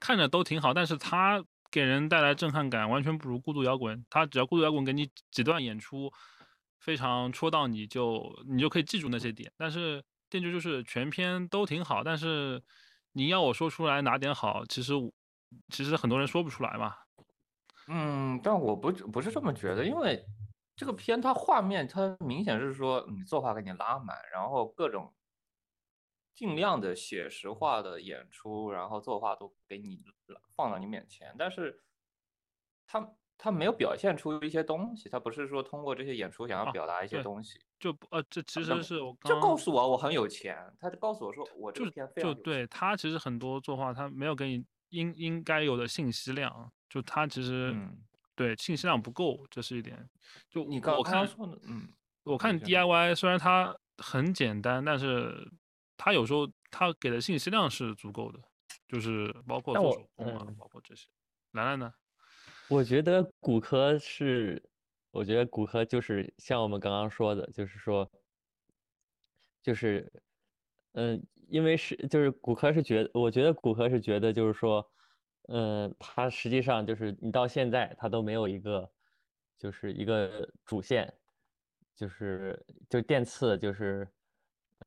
看着都挺好，但是他给人带来震撼感完全不如《孤独摇滚》。他只要《孤独摇滚》给你几段演出非常戳到你，就你就可以记住那些点。但是《电锯》就是全篇都挺好，但是你要我说出来哪点好，其实其实很多人说不出来嘛。嗯，但我不不是这么觉得，因为。这个片它画面它明显是说你作画给你拉满，然后各种尽量的写实化的演出，然后作画都给你放到你面前，但是它它没有表现出一些东西，它不是说通过这些演出想要表达一些东西，就呃这其实是我就告诉我我很有钱，他就告诉我说我这片就对他其实很多作画他没有给你应应该有的信息量，就他其实。对，信息量不够，这是一点。就你刚刚说的，嗯，我看 DIY 虽然它很简单，但是它有时候它给的信息量是足够的，就是包括做手工啊，包括这些。兰兰呢？我觉得骨科是，我觉得骨科就是像我们刚刚说的，就是说，就是，嗯，因为是就是骨科是觉得，我觉得骨科是觉得就是说。嗯，它实际上就是你到现在它都没有一个，就是一个主线，就是就电次就是，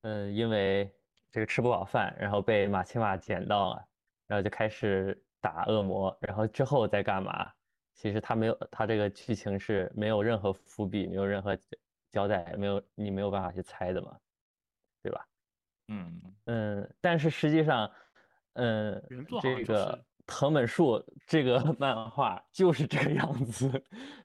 嗯，因为这个吃不饱饭，然后被马奇马捡到了，然后就开始打恶魔，然后之后再干嘛？其实他没有，他这个剧情是没有任何伏笔，没有任何交代，没有你没有办法去猜的嘛，对吧？嗯嗯，但是实际上，嗯，这个。藤本树这个 漫画就是这个样子，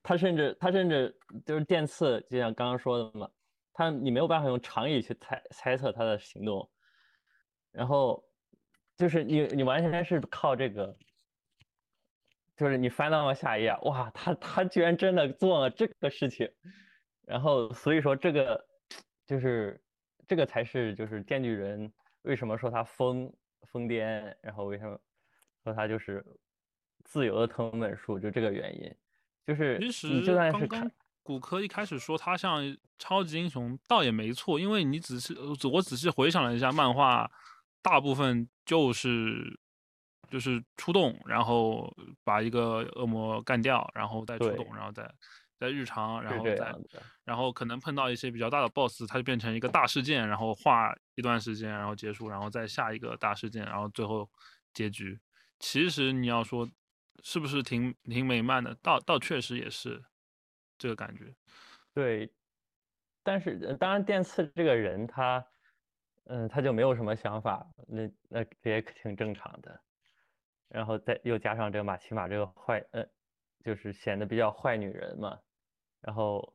他甚至他甚至就是电次，就像刚刚说的嘛，他你没有办法用常理去猜猜测他的行动，然后就是你你完全是靠这个，就是你翻到了下一页，哇，他他居然真的做了这个事情，然后所以说这个就是这个才是就是电锯人为什么说他疯疯癫，然后为什么？说他就是自由的藤本树，就这个原因，就是其实你就看，骨科一开始说他像超级英雄，倒也没错，因为你仔细呃我仔细回想了一下漫画，大部分就是就是出动，然后把一个恶魔干掉，然后再出动，然后再在日常，然后再然后可能碰到一些比较大的 BOSS，它就变成一个大事件，然后画一段时间，然后结束，然后再下一个大事件，然后最后结局。其实你要说是不是挺挺美漫的，倒倒确实也是这个感觉。对，但是当然电次这个人他，嗯，他就没有什么想法，那那这也挺正常的，然后再又加上这个马奇马这个坏，呃，就是显得比较坏女人嘛，然后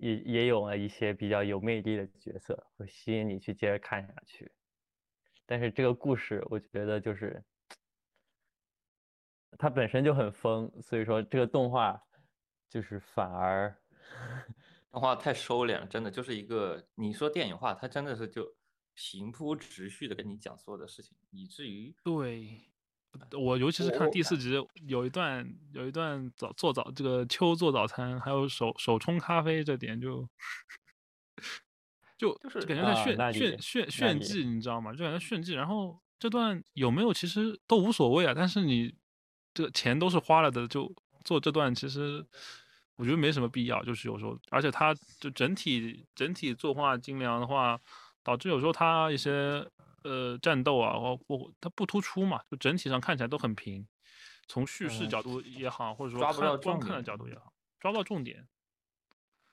也也有了一些比较有魅力的角色，会吸引你去接着看下去。但是这个故事，我觉得就是它本身就很疯，所以说这个动画就是反而动画太收敛了，真的就是一个你说电影化，它真的是就平铺直叙的跟你讲所有的事情，以至于对，我尤其是看第四集有一段有一段早做早这个秋做早餐，还有手手冲咖啡这点就就就是感觉在炫、啊炫炫炫技，你知道吗？就感觉炫技。然后这段有没有其实都无所谓啊，但是你这个钱都是花了的，就做这段其实我觉得没什么必要。就是有时候，而且它就整体整体作画精良的话，导致有时候它一些呃战斗啊，或或它不突出嘛，就整体上看起来都很平。从叙事嗯角度也好，或者说抓不到看观看的角度也好，抓不到重点。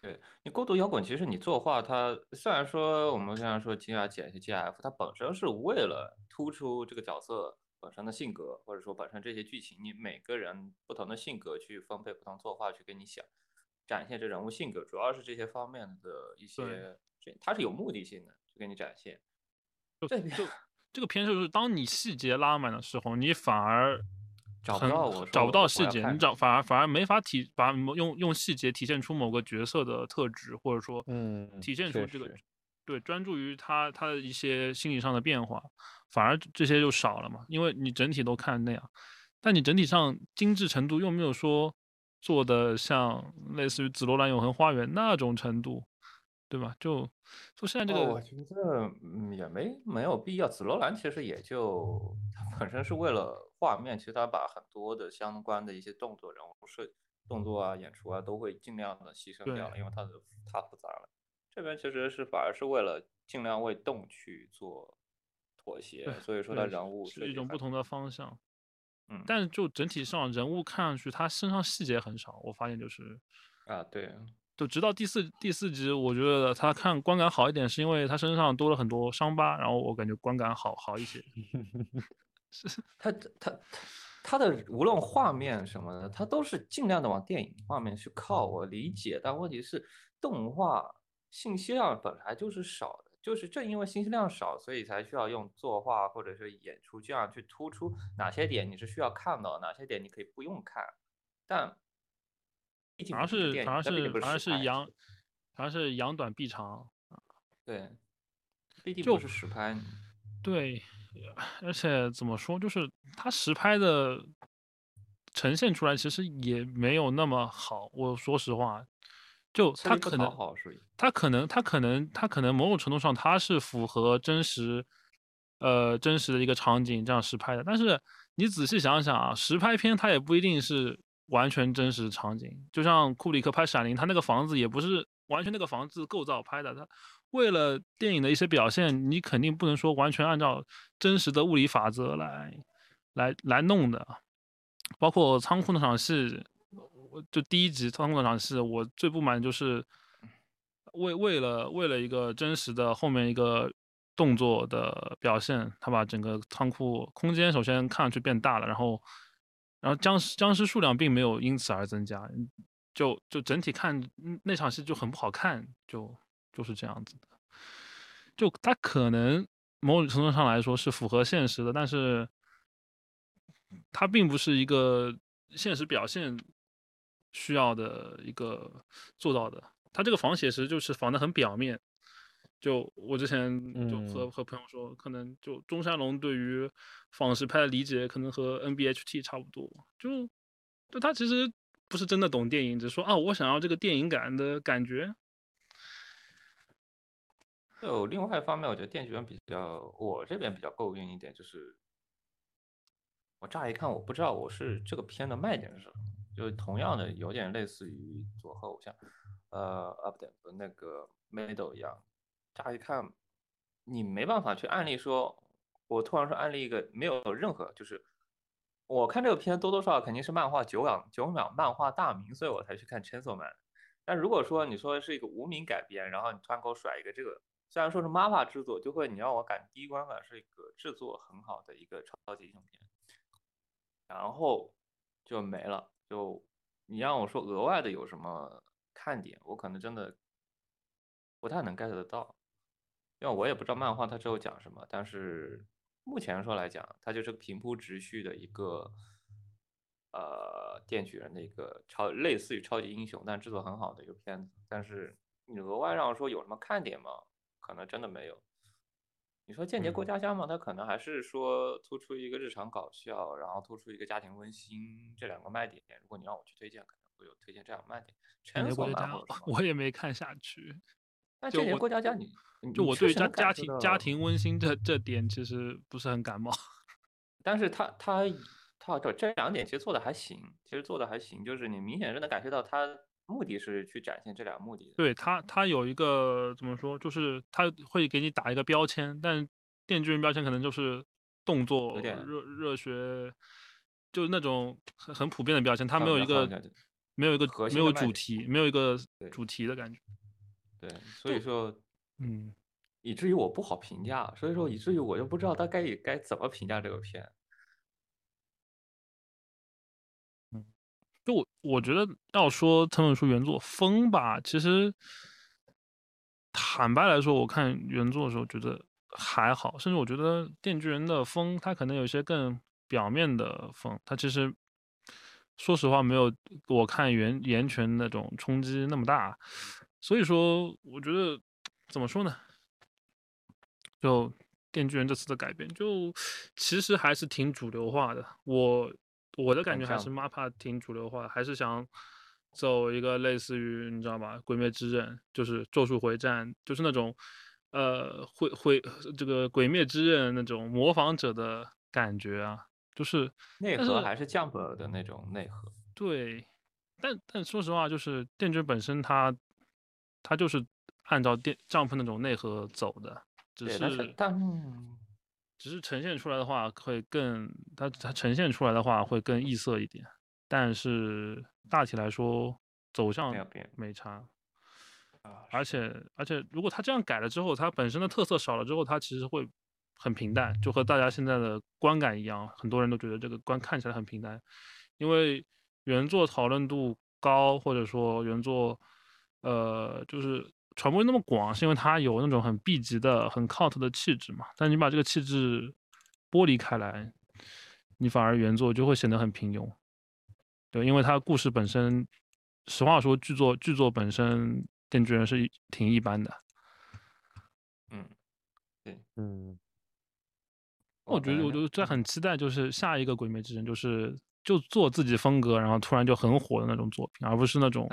对你孤独摇滚，其实你作画它虽然说我们经常说 G R 减是 G F，它本身是为了突出这个角色本身的性格，或者说本身这些剧情，你每个人不同的性格去分配不同作画去跟你想，展现这人物性格，主要是这些方面的一些，这它是有目的性的去给你展现。就这就这个片就是当你细节拉满的时候，你反而找不到我说找不到细节，你找反而反而没法体把用用细节体现出某个角色的特质，或者说嗯体现出这个实对专注于他他的一些心理上的变化，反而这些就少了嘛，因为你整体都看那样，但你整体上精致程度又没有说做的像类似于《紫罗兰永恒花园》那种程度，对吧？就就现在这个、哦我觉得嗯也没没有必要。紫罗兰其实也就它本身是为了画面，其实它把很多的相关的一些动作、人物设动作啊、演出啊，都会尽量的牺牲掉了，因为它的太复杂了。这边其实是反而是为了尽量为动去做妥协，所以说它对人物是一种不同的方向。嗯但是就整体上人物看上去他身上细节很少，我发现就是，啊，对，就直到第四第四集，我觉得他看观感好一点，是因为他身上多了很多伤疤，然后我感觉观感好好一些。是他他他的无论画面什么的，他都是尽量的往电影画面去靠，我理解。但问题是，动画信息量本来就是少的，就是正因为信息量少，所以才需要用作画或者是演出这样去突出哪些点你是需要看到，哪些点你可以不用看。但反而是反而是反而是扬，反而是扬短避长。对，毕竟就不是实拍。对，而且怎么说，就是他实拍的呈现出来其实也没有那么好。我说实话，就他可能他可能他可能他可能某种程度上他是符合真实，呃真实的一个场景这样实拍的。但是你仔细想想啊，实拍片它也不一定是完全真实场景。就像库里克拍《闪灵》，他那个房子也不是完全那个房子构造拍的，他为了电影的一些表现，你肯定不能说完全按照真实的物理法则来来来弄的。包括仓库那场戏，就第一集仓库那场戏，我最不满就是为为了为了一个真实的后面一个动作的表现，他把整个仓库空间首先看上去变大了，然后，然后僵尸僵尸数量并没有因此而增加，就就整体看那场戏就很不好看，就就是这样子的。就他可能某种程度上来说是符合现实的，但是它并不是一个现实表现需要的一个做到的。它这个仿写实就是仿的很表面。就我之前就和和朋友说，可能就中山龙对于仿实拍的理解，可能和 NBHT 差不多。就就他其实不是真的懂电影，只是说啊，我想要这个电影感的感觉。就另外一方面，我觉得电锯人比较，我这边比较诟病一点就是，我乍一看我不知道我是这个片的卖点是什么，就同样的有点类似于佐贺偶像，呃，Up 点和那个 Middle 一样。乍一看，你没办法去案例说，我突然说案例一个没有任何，就是我看这个片多多少少肯定是漫画久仰久仰漫画大名，所以我才去看 Chainsaw Man。但如果说你说是一个无名改编，然后你突然给我甩一个这个，虽然说是 MAPA 制作，就会你让我感第一观感是一个制作很好的一个超级英雄片，然后就没了。就你让我说额外的有什么看点，我可能真的不太能 get 得到。因为我也不知道漫画它之后讲什么，但是目前说来讲，它就是平铺直叙的一个，呃，电锯人的一个超类似于超级英雄，但制作很好的一个片子。但是你额外让我说有什么看点吗？可能真的没有。你说间谍过家家嘛？它可能还是说突出一个日常搞笑，然后突出一个家庭温馨这两个卖点。如果你让我去推荐，可能会有推荐这样卖点。间谍过家家 我也没看下去。那间谍过家家你？就我对家家庭家庭温馨这这点其实不是很感冒，但是他他他这这两点其实做的还行，其实做的还行，就是你明显是能感觉到他目的是去展现这俩目的。对他他有一个怎么说，就是他会给你打一个标签，但电锯人标签可能就是动作热热血，就是那种很很普遍的标签，他没有一个没有一个没有主题，没有一个主题的感觉。对，所以说。嗯，以至于我不好评价，所以说以至于我就不知道他该该怎么评价这个片。就我我觉得要说藤本树原作风吧，其实坦白来说，我看原作的时候觉得还好，甚至我觉得电锯人的风，它可能有些更表面的风，它其实说实话没有我看原岩泉那种冲击那么大，所以说我觉得。怎么说呢？就电锯人这次的改编，就其实还是挺主流化的。我我的感觉还是 MAPA 挺主流化，还是想走一个类似于你知道吧，《鬼灭之刃》就是《咒术回战》，就是那种呃，会会这个《鬼灭之刃》那种模仿者的感觉啊，就是内核还是 Jump 的那种内核。对，但但说实话，就是电锯本身它它就是。按照电帐篷那种内核走的，只是但只是呈现出来的话会更它它呈现出来的话会更异色一点，但是大体来说走向没差而且而且如果他这样改了之后，它本身的特色少了之后，它其实会很平淡，就和大家现在的观感一样，很多人都觉得这个观看起来很平淡，因为原作讨论度高，或者说原作呃就是。传播那么广，是因为它有那种很 B 级的、很 cult 的气质嘛？但你把这个气质剥离开来，你反而原作就会显得很平庸。对，因为它故事本身，实话说，剧作剧作本身，《电锯人》是挺一般的。嗯，对，嗯。我觉得，我就在很期待，就是下一个《鬼灭之刃》，就是。就做自己风格，然后突然就很火的那种作品，而不是那种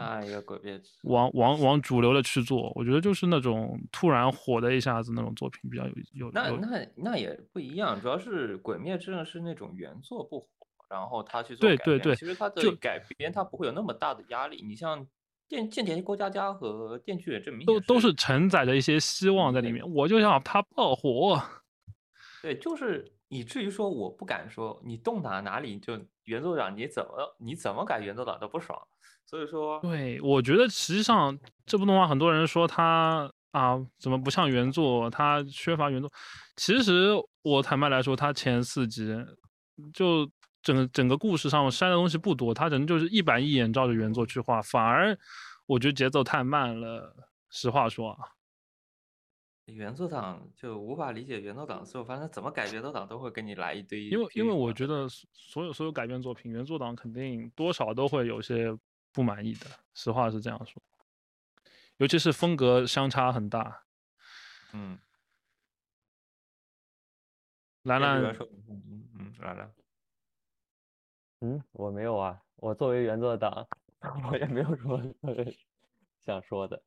往往往主流的去做。我觉得就是那种突然火的一下子那种作品比较有有。那那那也不一样，主要是《鬼灭之刃》是那种原作不火，然后他去做改编。对对对，其实他的改编他不会有那么大的压力。你像电间谍过家家和电锯人，证明都都是承载着一些希望在里面。我就想他爆火。对，就是以至于说我不敢说你动哪哪里就。原作党你怎么你怎么改原作党都不爽，所以说，对我觉得实际上这部动画很多人说它啊，怎么不像原作？它缺乏原作。其实我坦白来说，它前四集就整个整个故事上删的东西不多，它人就是一板一眼照着原作去画，反而我觉得节奏太慢了。实话说啊。原作党就无法理解原作党的思路，反正怎么改原作党都会给你来一堆。因为因为我觉得所有所有改编作品，原作党肯定多少都会有些不满意的，实话是这样说。尤其是风格相差很大。嗯。兰兰，嗯嗯，兰兰。嗯，我没有啊，我作为原作党，我也没有什么想说的。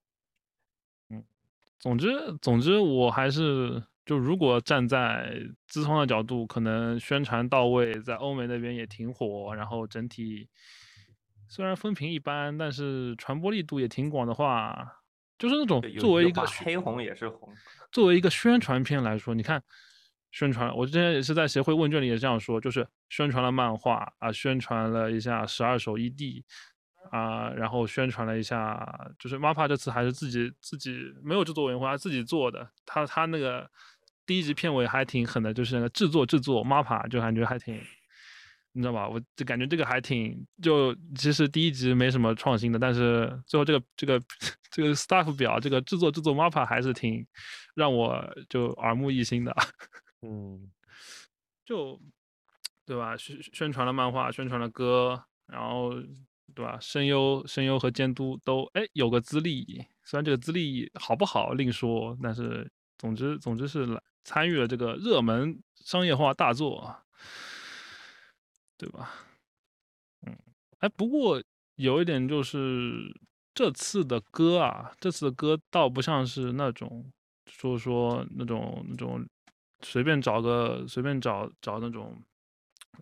总之，总之，我还是就如果站在资方的角度，可能宣传到位，在欧美那边也挺火，然后整体虽然风评一般，但是传播力度也挺广的话，就是那种作为一个黑红也是红，作为一个宣传片来说，你看宣传，我之前也是在协会问卷里也这样说，就是宣传了漫画啊，宣传了一下十二首 ED。啊，然后宣传了一下，就是 MAPPA 这次还是自己自己没有制作委员会，他自己做的。他他那个第一集片尾还挺狠的，就是那个制作制作 MAPPA，就感觉还挺，你知道吧？我就感觉这个还挺，就其实第一集没什么创新的，但是最后这个这个 这个 staff 表，这个制作制作 MAPPA 还是挺让我就耳目一新的。嗯，就对吧？宣宣传了漫画，宣传了歌，然后。对吧？声优、声优和监督都哎有个资历，虽然这个资历好不好另说，但是总之总之是来参与了这个热门商业化大作，对吧？嗯，哎，不过有一点就是这次的歌啊，这次的歌倒不像是那种，说说那种那种随便找个随便找找那种，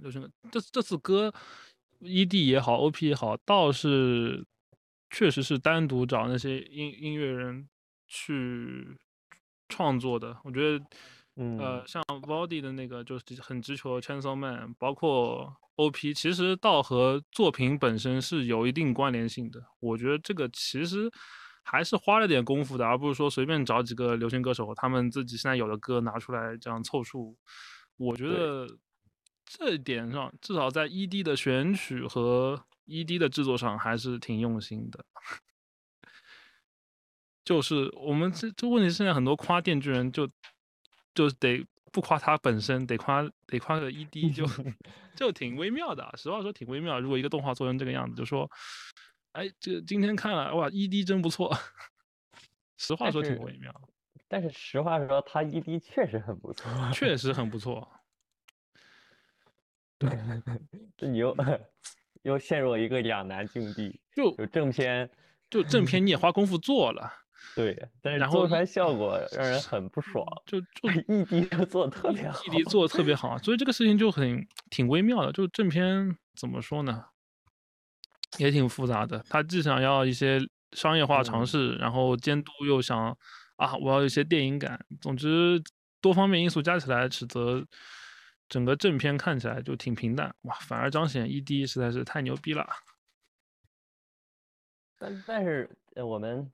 就是这这次歌。E.D 也好，O.P 也好，倒是确实是单独找那些音音乐人去创作的。我觉得，呃，像 Body 的那个就是很直球 Chainsaw Man，包括 O.P，其实倒和作品本身是有一定关联性的。我觉得这个其实还是花了点功夫的，而不是说随便找几个流行歌手，他们自己现在有的歌拿出来这样凑数。我觉得。这一点上，至少在 ED 的选取和 ED 的制作上还是挺用心的。就是我们这这问题，现在很多夸电锯人就就得不夸他本身，得夸得夸个 ED，就 就挺微妙的。实话说，挺微妙。如果一个动画做成这个样子，就说，哎，这今天看了哇，ED 真不错。实话说，挺微妙。但是实话说，他 ED 确实很不错，确实很不错。这你又 又陷入了一个两难境地，就就正片，就正片你也花功夫做了，对，但是做出来效果让人很不爽。就 就 ED 做的特别好，ED 做的特别好，所以这个事情就很挺微妙的。就正片怎么说呢，也挺复杂的。他既想要一些商业化尝试，然后监督又想啊，我要一些电影感，总之多方面因素加起来，使得。整个正片看起来就挺平淡，哇，反而彰显 ED 实在是太牛逼了。但但是我们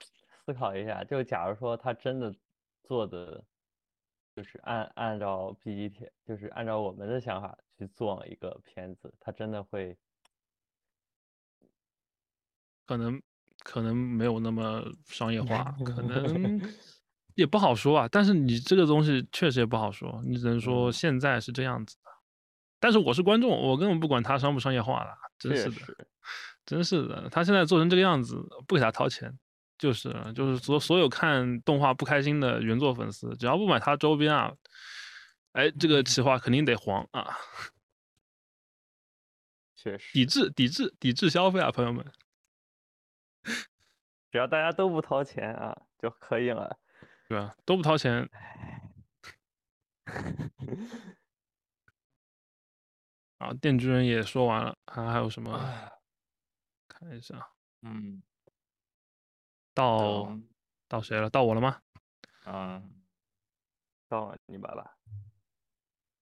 思考一下，就假如说他真的做的就是按按照 PPT，就是按照我们的想法去做一个片子，他真的会可能可能没有那么商业化，可能。也不好说啊，但是你这个东西确实也不好说，你只能说现在是这样子的。但是我是观众，我根本不管他商不商业化了，真是的，真是的。他现在做成这个样子，不给他掏钱，就是就是所所有看动画不开心的原作粉丝，只要不买他周边啊，哎，这个企划肯定得黄啊。确实，抵制抵制抵制消费啊，朋友们，只要大家都不掏钱啊就可以了。对吧？都不掏钱。啊，电锯人也说完了，还还有什么？看一下。嗯。到到谁了？到我了吗？啊，到了你吧吧。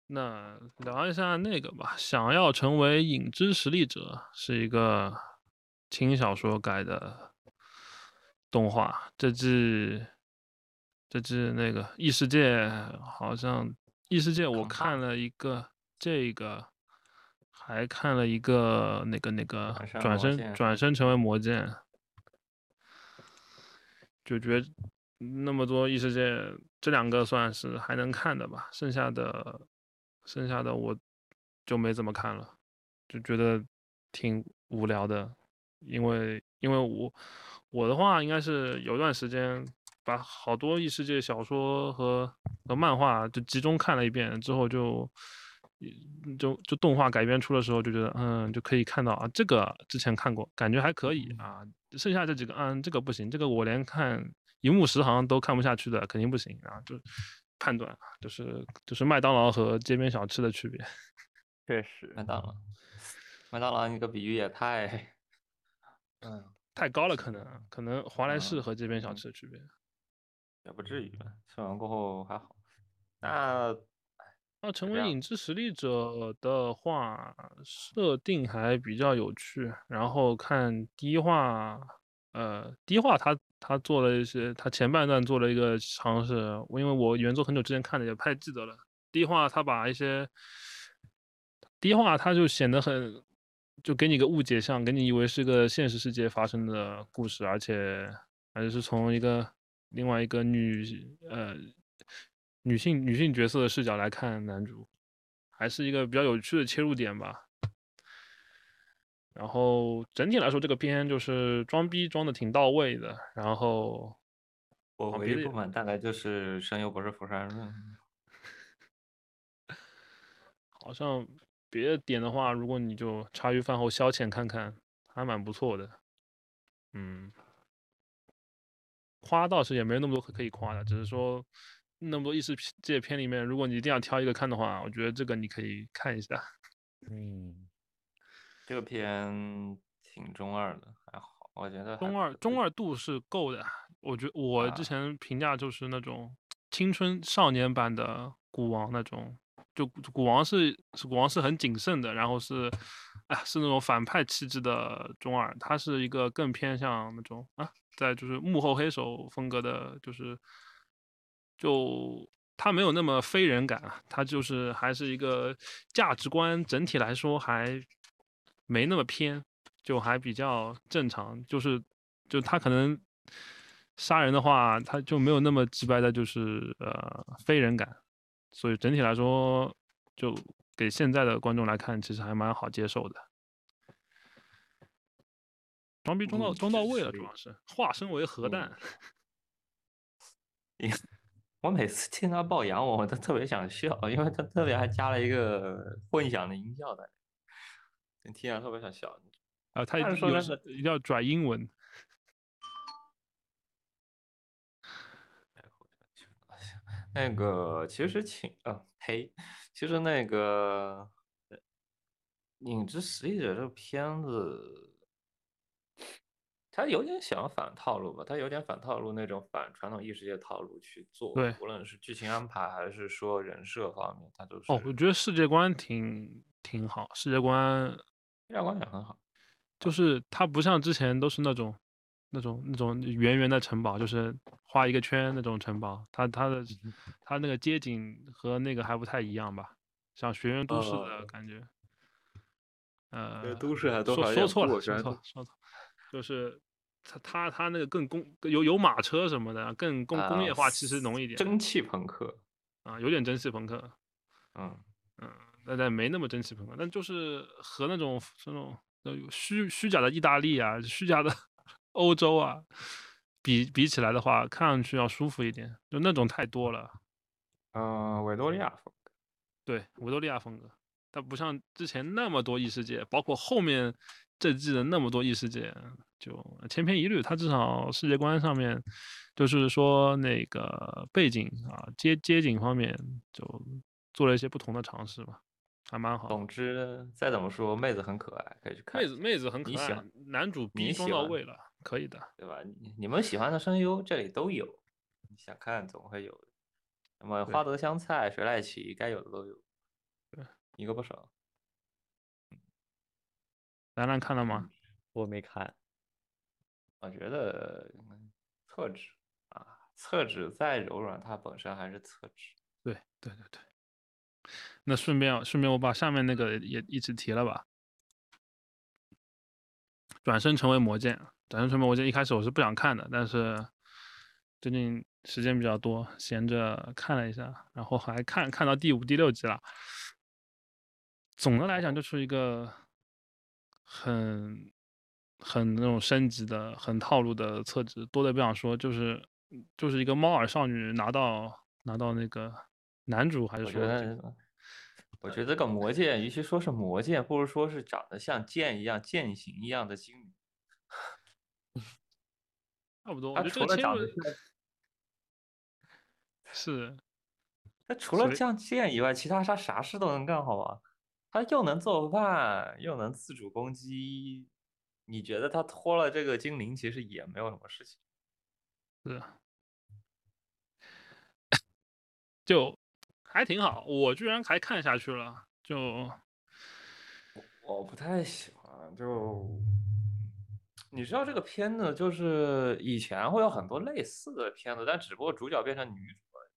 那聊一下那个吧。想要成为影之实力者是一个轻小说改的动画，这季。这只那个异世界好像异世界我看了一个这个，还看了一个那个那个转身转身成为魔剑，就觉得那么多异世界这两个算是还能看的吧，剩下的剩下的我就没怎么看了，就觉得挺无聊的，因为因为我我的话应该是有段时间把好多异世界小说和和漫画就集中看了一遍之后就。嗯就就动画改编出的时候就觉得，嗯，就可以看到啊，这个之前看过，感觉还可以啊。剩下这几个，嗯，这个不行，这个我连看一目十行都看不下去的，肯定不行啊。就判断，就是就是麦当劳和街边小吃的区别。确实，麦当劳，麦当劳那个比喻也太，嗯，太高了，可能可能华莱士嗯和街边小嗯吃的区别。也不至于吧。吃完过后还好。那那成为影之实力者的话，设定还比较有趣。然后看第一话，呃，第一话他他做了一些，他前半段做了一个尝试。我因为我原作很久之前看的，也不太记得了。第一话他把一些，第一话他就显得很，就给你个误解像，给你以为是个现实世界发生的故事，而且而且是从一个另外一个女呃女性女性角色的视角来看男主，还是一个比较有趣的切入点吧。然后整体来说，这个片就是装逼装的挺到位的。然后我唯一不满大概就是声优不是福山润。好像别的点的话，如果你就茶余饭后消遣看看，还蛮不错的。嗯，夸倒是也没那么多可可以夸的，只是说那么多异世界片里面，如果你一定要挑一个看的话，我觉得这个你可以看一下。嗯，这个片挺中二的，还好，我觉得中二中二度是够的，我觉我之啊前评价就是那种青春少年版的古王那种，就古王是是古王是很谨慎的，然后是，哎是那种反派气质的中二，他是一个更偏向那种啊，在就是幕后黑手风格的，就是就他没有那么非人感啊，他就是还是一个价值观整体来说还没那么偏，就还比较正常，就是就他可能杀人的话，他就没有那么直白的，就是呃非人感，所以整体来说，就给现在的观众来看，其实还蛮好接受的。装逼装到嗯装到位了，主要是化身为核嗯 弹。我每次听他爆洋文，我都特别想笑，因为他特别还加了一个混响的音效在里面，听着特别想笑。啊，他有时一定要拽英文，那个其实请啊呸，其实那个呃《影之实力者》这个片子，它有点想反套路吧，他有点反套路那种反传统异世界套路去做，对无论是剧情安排还是说人设方面，他都是哦，我觉得世界观挺挺好，世界观世界观也很好。就是它不像之前都是那种那种那种圆圆的城堡，就是画一个圈那种城堡，它它的它那个街景和那个还不太一样吧，像学院都市的呃感觉。呃，对都市还多少有说错了，说错了说错了，就是它它它那个更工有有马车什么的，更工工业啊化其实浓一点蒸汽朋克，啊，有点蒸汽朋克。嗯，嗯，但但没那么蒸汽朋克，但就是和那种这种呃虚虚假的意大利啊、虚假的欧洲啊比比起来的话，看上去要舒服一点，就那种太多了。呃，维多利亚风格，对，维多利亚风格，它不像之前那么多异世界，包括后面这季的那么多异世界，就千篇一律。它至少世界观上面，就是说那个背景啊、街街景方面，就做了一些不同的尝试吧，还蛮好。总之再怎么说，妹子很可爱，可以去看，妹子妹子很可爱男主逼装到位了，可以的。对吧？你你们喜欢的声优这里都有，你想看总会有的。那么花泽香菜、水濑奇该有的都有，对，一个不少。兰兰看了吗？我没看，我觉得厕纸啊，厕纸再柔软，它本身还是厕纸。对对对对。那顺便顺便我把上面那个也一起提了吧。转身成为魔剑，转身成为魔剑。一开始我是不想看的，但是最近时间比较多，闲着看了一下，然后还看看到第五、第六集了。总的来讲，就是一个很很那种升级的、很套路的厕纸，多的不想说，就是就是一个猫耳少女拿到拿到那个男主，还是说？我觉得这个魔剑，与其说是魔剑，不如说是长得像剑一样、剑形一样的精灵。差不多。他除了长得像，是。他除了像剑以外，其他啥啥事都能干，好吧？他又能做饭，又能自主攻击。你觉得他拖了这个精灵，其实也没有什么事情。是。就。还挺好，我居然还看下去了。就我不太喜欢，就你知道这个片子，就是以前会有很多类似的片子，但只不过主角变成女主了。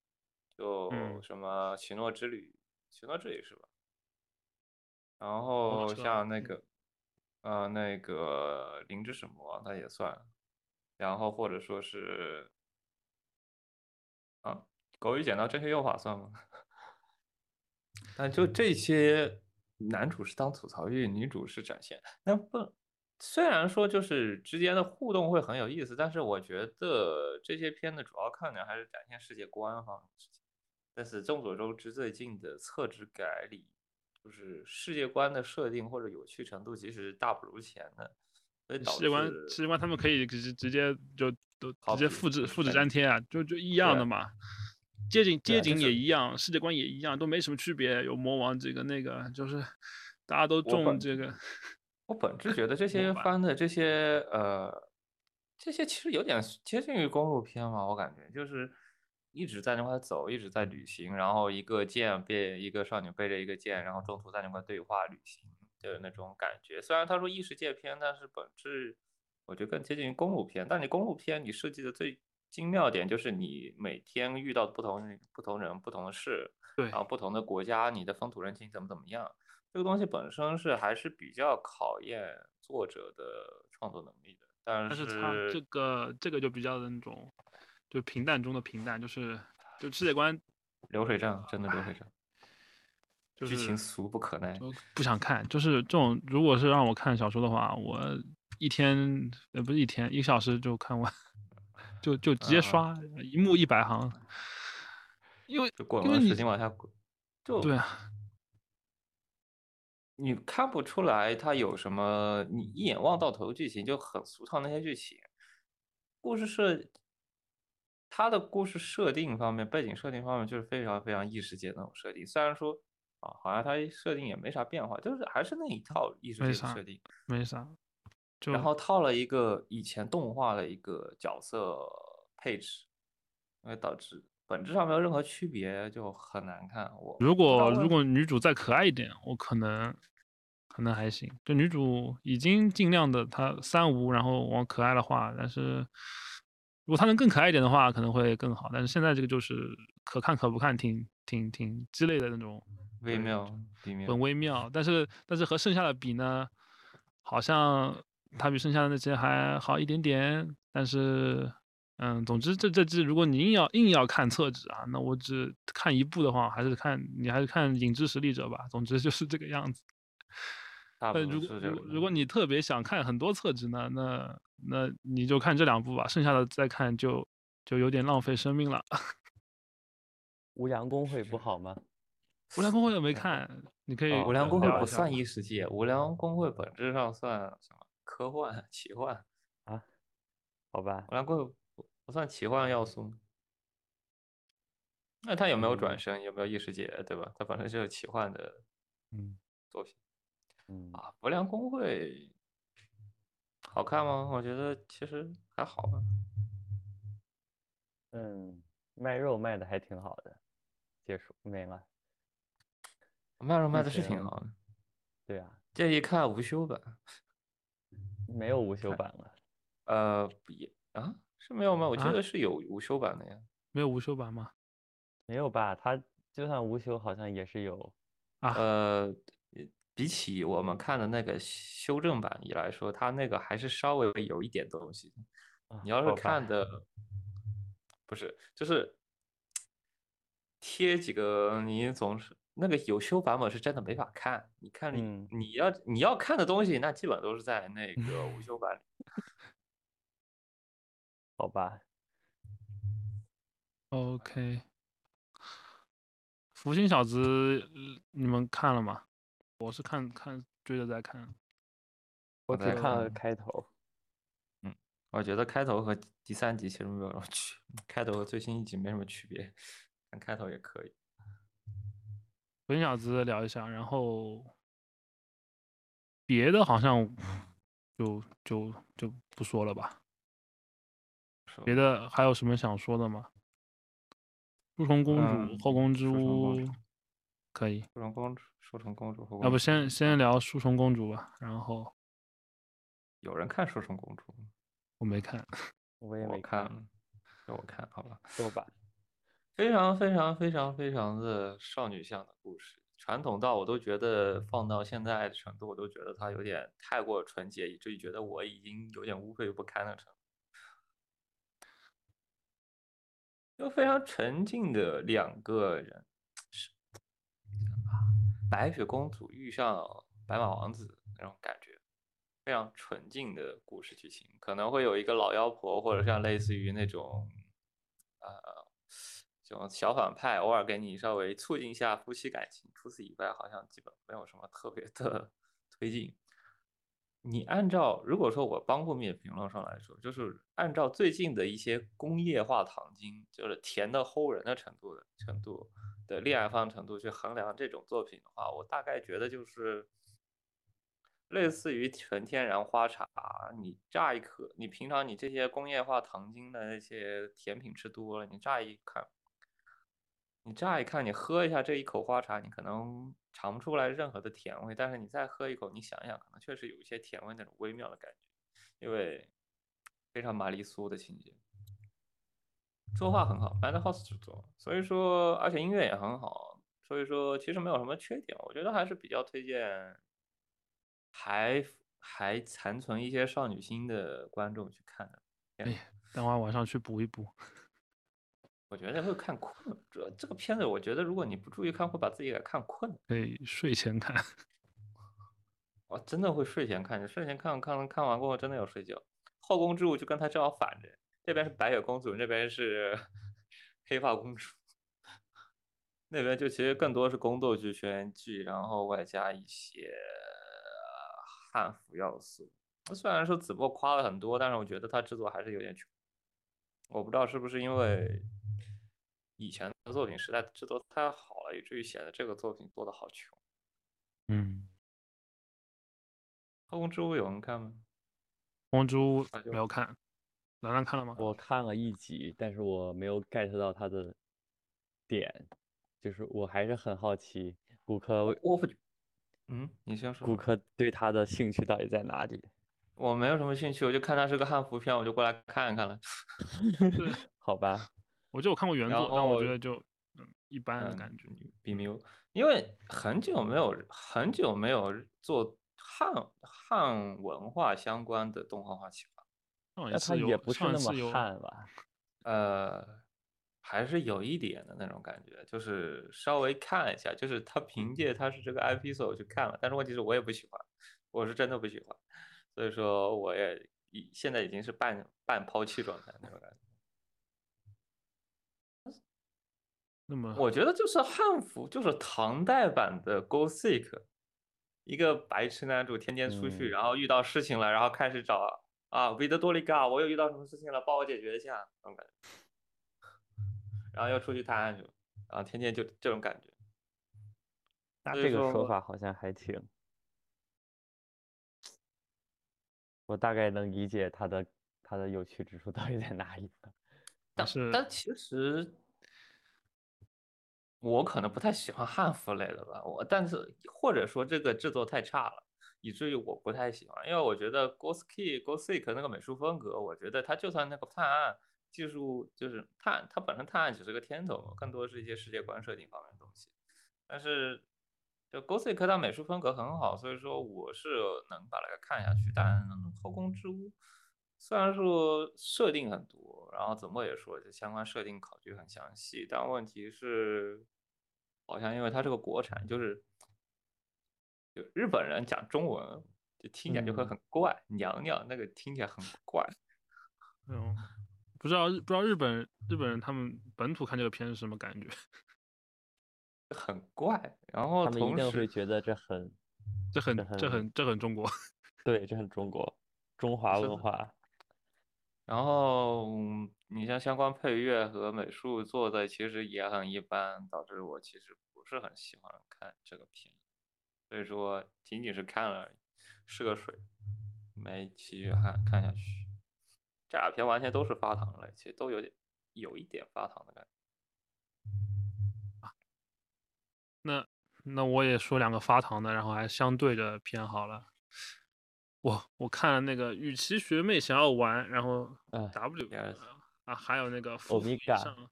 就什么《奇诺之旅》，《奇诺之旅》是吧？然后像那个，呃，那个《灵芝什么》，它也算。然后或者说是，啊，《狗与剪刀》这些用法算吗？但就这些，男主是当吐槽剧，女主是展现。那不，虽然说就是之间的互动会很有意思，但是我觉得这些片的主要看点还是展现世界观方面的事情。但是众所周知，最近的厕纸改里，就是世界观的设定或者有趣程度，其实大不如前的。世界观，世界观他们可以直直接就都直接复制复制粘贴啊，就就一样的嘛。街景街景也一样，世界观也一样，都没什么区别。有魔王这个那个，就是大家都中这个。我本质觉得这些翻的这些呃，这些其实有点接近于公路片嘛。我感觉就是一直在那块走，一直在旅行，然后一个剑背一个少女背着一个剑，然后中途在那块对话旅行的那种感觉。虽然他说异世界片，但是本质我觉得更接近于公路片。但你公路片你设计的最。精妙点就是你每天遇到不同不同人、不同的事，对，然后不同的国家，你的风土人情怎么怎么样，这个东西本身是还是比较考验作者的创作能力的。但是它这个这个就比较的那种，就平淡中的平淡，就是就世界观流水账，真的流水账，剧情俗不可耐，不想看。就是这种，如果是让我看小说的话，我一天呃不是一天，一个小时就看完。就就直接刷一幕一百行，因为因为时间往下滚，就对啊，你看不出来它有什么，你一眼望到头剧情就很俗套那些剧情，故事设，它的故事设定方面，背景设定方面就是非常非常异世界那种设定，虽然说啊，好像它设定也没啥变化，就是还是那一套异世界设定，没啥。然后套了一个以前动画的一个角色配置，会导致本质上没有任何区别，就很难看。我如果如果女主再可爱一点，我可能可能还行。就女主已经尽量的她三无，然后往可爱的画，但是如果它能更可爱一点的话，可能会更好。但是现在这个就是可看可不看，挺挺挺鸡肋的那种，微妙，很微妙。但是但是和剩下的比呢，好像。它比剩下的那些还好一点点，但是，嗯，总之这这只如果你硬要硬要看厕纸啊，那我只看一部的话，还是看你还是看《影之实力者》吧。总之就是这个样子。但如果如如果你特别想看很多册子呢，那那你就看这两部吧，剩下的再看就就有点浪费生命了。无良公会不好吗？无良公会也没 看，你可以。无良公会不算异世界，无良公会本质上算什么？科幻、奇幻啊，好吧，无良公会不算奇幻要素。那他有没有转生？有没有异世界？对吧？他本身就是奇幻的，嗯，作品。嗯啊，不良公会好看吗？我觉得其实还好吧。嗯，卖肉卖的还挺好的。结束没了。卖肉卖的是挺好的。对啊，建议看无修版。没有无修版了，呃，也啊，是没有吗？我记啊得是有无修版的呀。没有无修版吗？没有吧？他就算无修，好像也是有。啊，呃，比起我们看的那个修正版一来说，它那个还是稍微有一点东西。啊你要是看的，不是，就是贴几个，你总是那个有修版本是真的没法看。你看你、嗯你要你要看的东西，那基本都是在那个无修版里。好吧，OK，福星小子呃你们看了吗？我是看看追着在看。我在只看了开头。嗯我觉得开头和第三集其实没有什么区，开头和最新一集没什么区别，看开头也可以。福星小子聊一下，然后别的好像就就就不说了吧。别的还有什么想说的吗？书虫公主、嗯后宫之屋主可以，书虫公主，书虫公主和要不先先聊书虫公主吧。然后有人看书虫公主吗？我没看，我我也没看了，给我看好吧。说吧。非常非常非常非常的少女向的故事，传统到我都觉得放到现在的程度，我都觉得它有点太过纯洁，以至于觉得我已经有点污秽不堪的程度。就非常沉静的两个人，是白雪公主遇上白马王子那种感觉，非常纯净的故事剧情，可能会有一个老妖婆，或者像类似于那种，呃，这种小反派，偶尔给你稍微促进一下夫妻感情。除此以外，好像基本没有什么特别的推进。你按照如果说我帮过面评论上来说，就是按照最近的一些工业化糖精，就是甜的齁人的程度的程度的恋爱方程度去衡量这种作品的话，我大概觉得就是类似于纯天然花茶，你乍一颗，你平常你这些工业化糖精的那些甜品吃多了，你乍一看，你乍一看，你喝一下这一口花茶，你可能尝不出来任何的甜味，但是你再喝一口，你想一想，可能确实有一些甜味那种微妙的感觉，因为非常玛丽苏的情节，作画很好 b a n d House 制作，所以说而且音乐也很好，所以说其实没有什么缺点，我觉得还是比较推荐还还残存一些少女心的观众去看的。哎呀，等会儿晚上去补一补。我觉得会看困，这这个片子，我觉得如果你不注意看，会把自己给看困的。可以睡前看。我真的会睡前看，你睡前看看看完过后真的要睡觉。后宫之物就跟他正好反着，这边是白雪公主，那边是 黑发公主，那边就其实更多是宫斗剧、轩辕剧，然后外加一些汉服要素。虽然说子墨夸了很多，但是我觉得他制作还是有点穷。我不知道是不是因为以前的作品实在制作太好了，以至于显得这个作品做的好穷。嗯，后宫之物有人看吗？红猪那就没有看，兰兰看了吗？我看了一集，但是我没有 get 到他的点，就是我还是很好奇顾客为我不，嗯，你先说。顾客对他的兴趣到底在哪里？我没有什么兴趣，我就看他是个汉服片，我就过来看一看了。好吧，我就我看过原然作，但我觉得就嗯一般的嗯感觉。并没有，因为很久没有很久没有做汉汉文化相关的动画化企划，那他也不是那么汉吧？呃，还是有一点的那种感觉，就是稍微看一下，就是他凭借他是这个 IP 所以我去看了，但是问题是我也不喜欢，我是真的不喜欢，所以说我也已现在已经是半半抛弃状态那种感觉。那么我觉得就是汉服，就是唐代版的 Go Seek，一个白痴男主天天出去，嗯然后遇到事情了，然后开始找啊维德多利嘎，我又遇到什么事情了，帮我解决一下，那种感觉，然后又出去探案去了，然后天天就这种感觉。那这个说说法好像还挺，我大概能理解他的他的有趣之处到底在哪里了。但是但其实我可能不太喜欢汉服类的吧，我但是或者说这个制作太差了，以至于我不太喜欢，因为我觉得 Ghost Key、Ghostik 那个美术风格，我觉得它就算那个探案技术就是探，它本身探案只是个天头，更多是一些世界观设定方面的东西。但是就 Ghostik 它美术风格很好，所以说我是能把那个看下去。但后宫之屋虽然说设定很多，然后怎么也说这相关设定考据很详细，但问题是好像因为它是个国产，就是。就日本人讲中文，就听起来就会很怪，娘娘那个听起来很怪。嗯，不知道不知道日本日本人他们本土看这个片是什么感觉？很怪，然后他们一定会觉得这很这很这很这很中国。对，这很中国中华文化。然后你像相关配乐和美术做的其实也很一般，导致我其实不是很喜欢看这个片。所以说，仅仅是看了，是个水，没继续看看下去。这俩片完全都是发糖类，其实都有点有一点发糖的感觉。那那我也说两个发糖的，然后还相对的偏好了。我我看了那个与其学妹想要玩，然后 W 啊，还有那个夫妇以上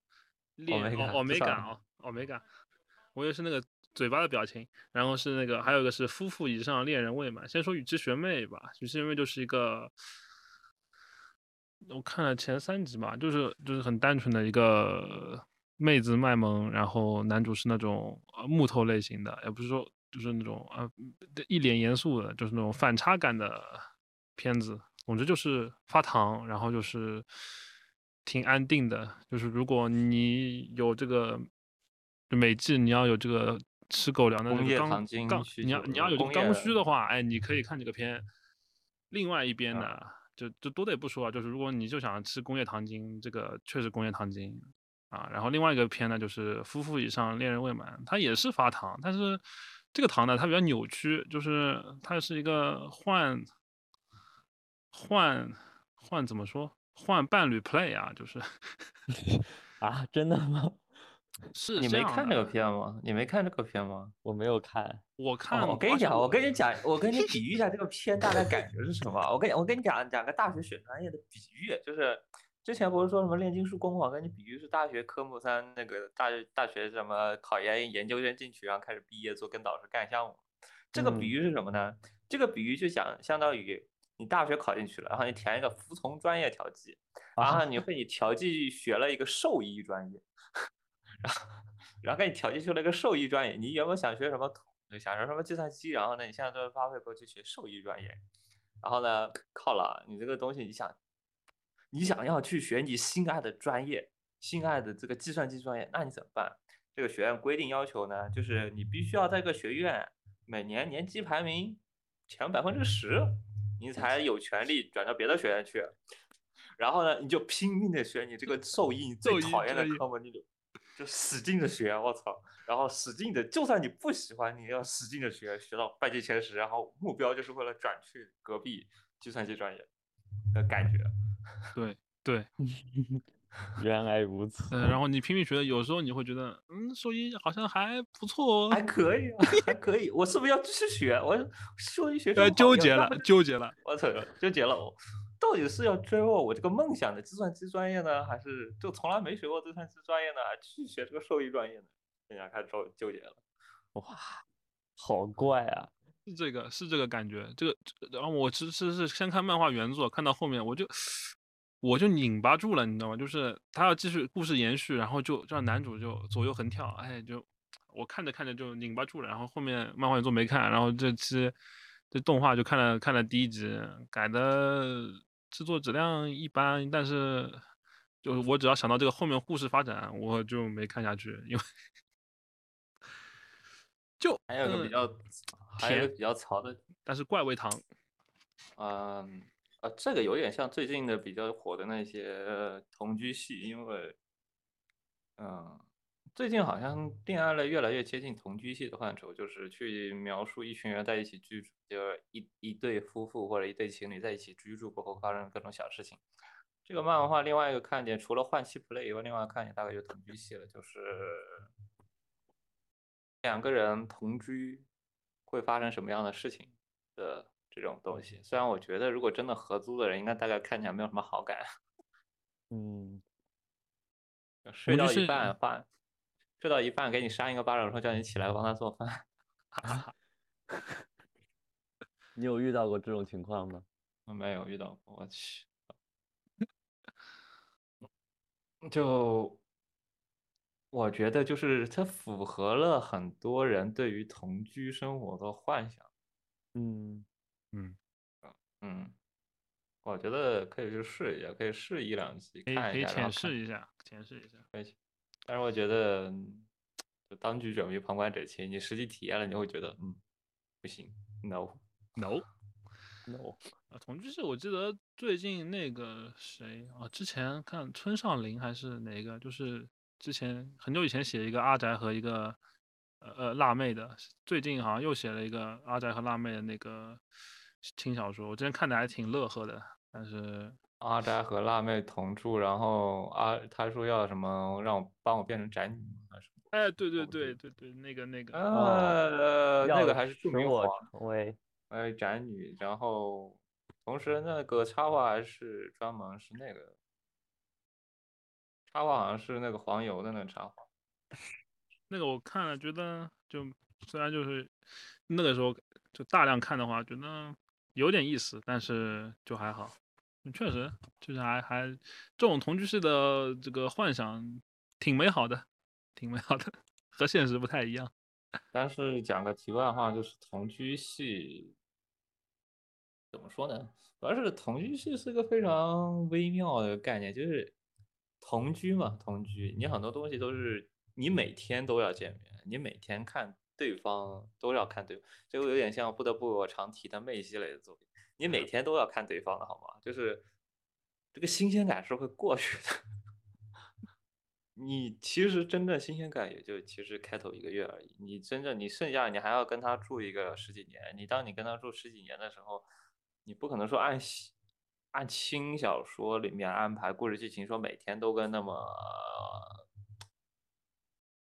恋奥美感啊，奥美感，我也是那个。嘴巴的表情，然后是那个，还有一个是夫妇以上恋人未满。先说雨之学妹吧，雨之学妹就是一个，我看了前三集嘛，就是就是很单纯的一个妹子卖萌，然后男主是那种呃木头类型的，也不是说就是那种啊一脸严肃的，就是那种反差感的片子。总之就是发糖，然后就是挺安定的。就是如果你有这个美剧，你要有这个。吃狗粮的那个刚刚，你要你要有这个刚需的话，哎，你可以看这个片。另外一边呢，就就多的也不说啊，就是如果你就想吃工业糖精，这个确实工业糖精啊。然后另外一个片呢，就是夫妇以上恋人未满，它也是发糖，但是这个糖呢，它比较扭曲，就是它是一个换换换怎么说换伴侣 play 啊，就是 啊，真的吗？是你没看这个片吗？你没看这个片吗？我没有看，我看。我跟你讲，我跟你讲，我跟你比喻一下这个片大概感觉是什么。我跟我跟你讲讲个大学选专业的比喻，就是之前不是说什么炼金术工坊，跟你比喻是大学科目三那个大大学什么考研研究生进去，然后开始毕业做跟导师干项目。这个比喻是什么呢？这个比喻就想相当于你大学考进去了，然后你填一个服从专业调剂，然后你被你调剂学了一个兽医专业。然后，然后给你调剂出了一个兽医专业。你原本想学什么，想学什么计算机，然后呢，你现在都发配过去学兽医专业。然后呢，靠了，你这个东西，你想，你想要去学你心爱的专业，心爱的这个计算机专业，那你怎么办？这个学院规定要求呢，就是你必须要在这个学院每年年级排名前百分之十，你才有权利转到别的学院去。然后呢，你就拼命的学你这个兽医，你最讨厌的科目，你就。使劲的学，我操！然后使劲的，就算你不喜欢，你要使劲的学，学到班级前十，然后目标就是为了转去隔壁计算机专业的感觉。对 对，原来如此。嗯，然后你拼命学，有时候你会觉得，嗯，兽医好像还不错哦，还可以，还可以。我是不是要继续学？我兽医学纠结了，纠结了，我操，纠结了。到底是要追问我这个梦想的计算机专业呢，还是就从来没学过计算机专业呢，去学这个兽医专业呢？现在开始纠纠结了。哇，好怪啊！是这个，是这个感觉。这个，然后我其实是先看漫画原作，看到后面我就我就拧巴住了，你知道吗？就是他要继续故事延续，然后就让男主就左右横跳，哎，就我看着看着就拧巴住了。然后后面漫画原作没看，然后这期这动画就看了看了第一集，改的。制作质量一般，但是就是我只要想到这个后面故事发展，我就没看下去，因为就还有个比较，还有个比较潮的，但是怪味糖，嗯啊，这个有点像最近的比较火的那些同居戏，因为嗯。最近好像恋爱了越来越接近同居系的范畴，就是去描述一群人在一起居住，就是一一对夫妇或者一对情侣在一起居住过后发生各种小事情。这个漫画另外一个看点，除了换妻 play 以外，另外看点大概就同居系了，就是两个人同居会发生什么样的事情，的这种东西。虽然我觉得，如果真的合租的人，应该大概看起来没有什么好感。嗯，睡到一半饭，睡到一半给你扇一个巴掌，说叫你起来帮他做饭。你有遇到过这种情况吗？我没有遇到过，我去。就我觉得，就是它符合了很多人对于同居生活的幻想。嗯嗯嗯，我觉得可以去试一下，可以试一两集看一下，可以浅试一下，浅试一下。可以，但是我觉得，就当局者迷，旁观者清。你实际体验了，你会觉得，嗯，不行，no，no，no。啊，同居是，我记得最近那个谁啊，之前看村上林还是哪个，就是之前很久以前写一个阿宅和一个呃呃辣妹的，最近好像又写了一个阿宅和辣妹的那个轻小说，我之前看的还挺乐呵的。但是阿宅和辣妹同住，然后阿他说要什么让我帮我变成宅女还是什么？哎，对对对对对，那个那个呃，那个还是著名我成为哎宅女，然后。同时，那个插画还是专门是那个插画，好像是那个黄油的那个插画。那个我看了，觉得就虽然就是那个时候就大量看的话，觉得有点意思，但是就还好。确实，就是还还这种同居式的这个幻想挺美好的，挺美好的，和现实不太一样。但是讲个题外话，就是同居系。怎么说呢？主要是同居是是个非常微妙的概念，就是同居嘛，同居，你很多东西都是你每天都要见面，你每天看对方都要看对，这个有点像不得不我常提的妹系类的作品，你每天都要看对方的好吗？就是这个新鲜感是会过去的，你其实真正新鲜感也就其实开头一个月而已，你真正你剩下你还要跟他住一个十几年，你当你跟他住十几年的时候。你不可能说按按轻小说里面安排故事剧情，说每天都跟那么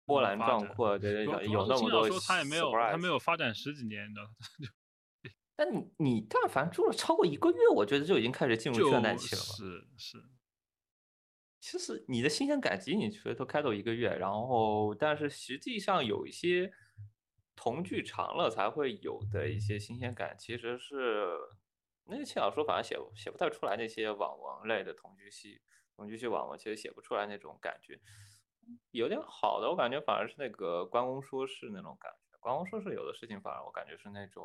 波澜壮阔，对对，有那么多。说他也没有，他没有发展十几年，你知道吗？但你你但凡住了超过一个月，我觉得就已经开始进入倦怠期了。是是。其实你的新鲜感仅仅是都开头一个月，然后但是实际上有一些同剧长了才会有的一些新鲜感，其实是。那个轻小说反而写写不太出来那些网文类的同居戏，同居戏网文其实写不出来那种感觉。有点好的，我感觉反而是那个关公说事那种感觉。关公说事有的事情反而我感觉是那种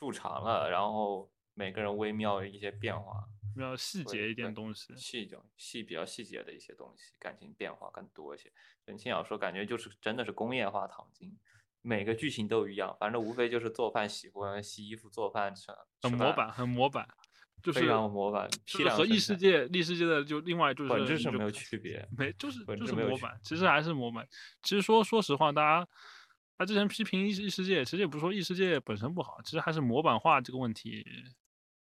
住长了，然后每个人微妙的一些变化，比较细节一点东西，细就细比较细节的一些东西，感情变化更多一些。轻小说感觉就是真的是工业化糖精。每个剧情都一样，反正无非就是做饭、洗锅、洗衣服、做饭吃。很模板，很模板，就是非常模板。和异世界、异世界的就另外就是本质是没有区别，没就是就是模板，其实还是模板。其实说说实话，大家他之前批评异异世界，其实也不是说异世界本身不好，其实还是模板化这个问题，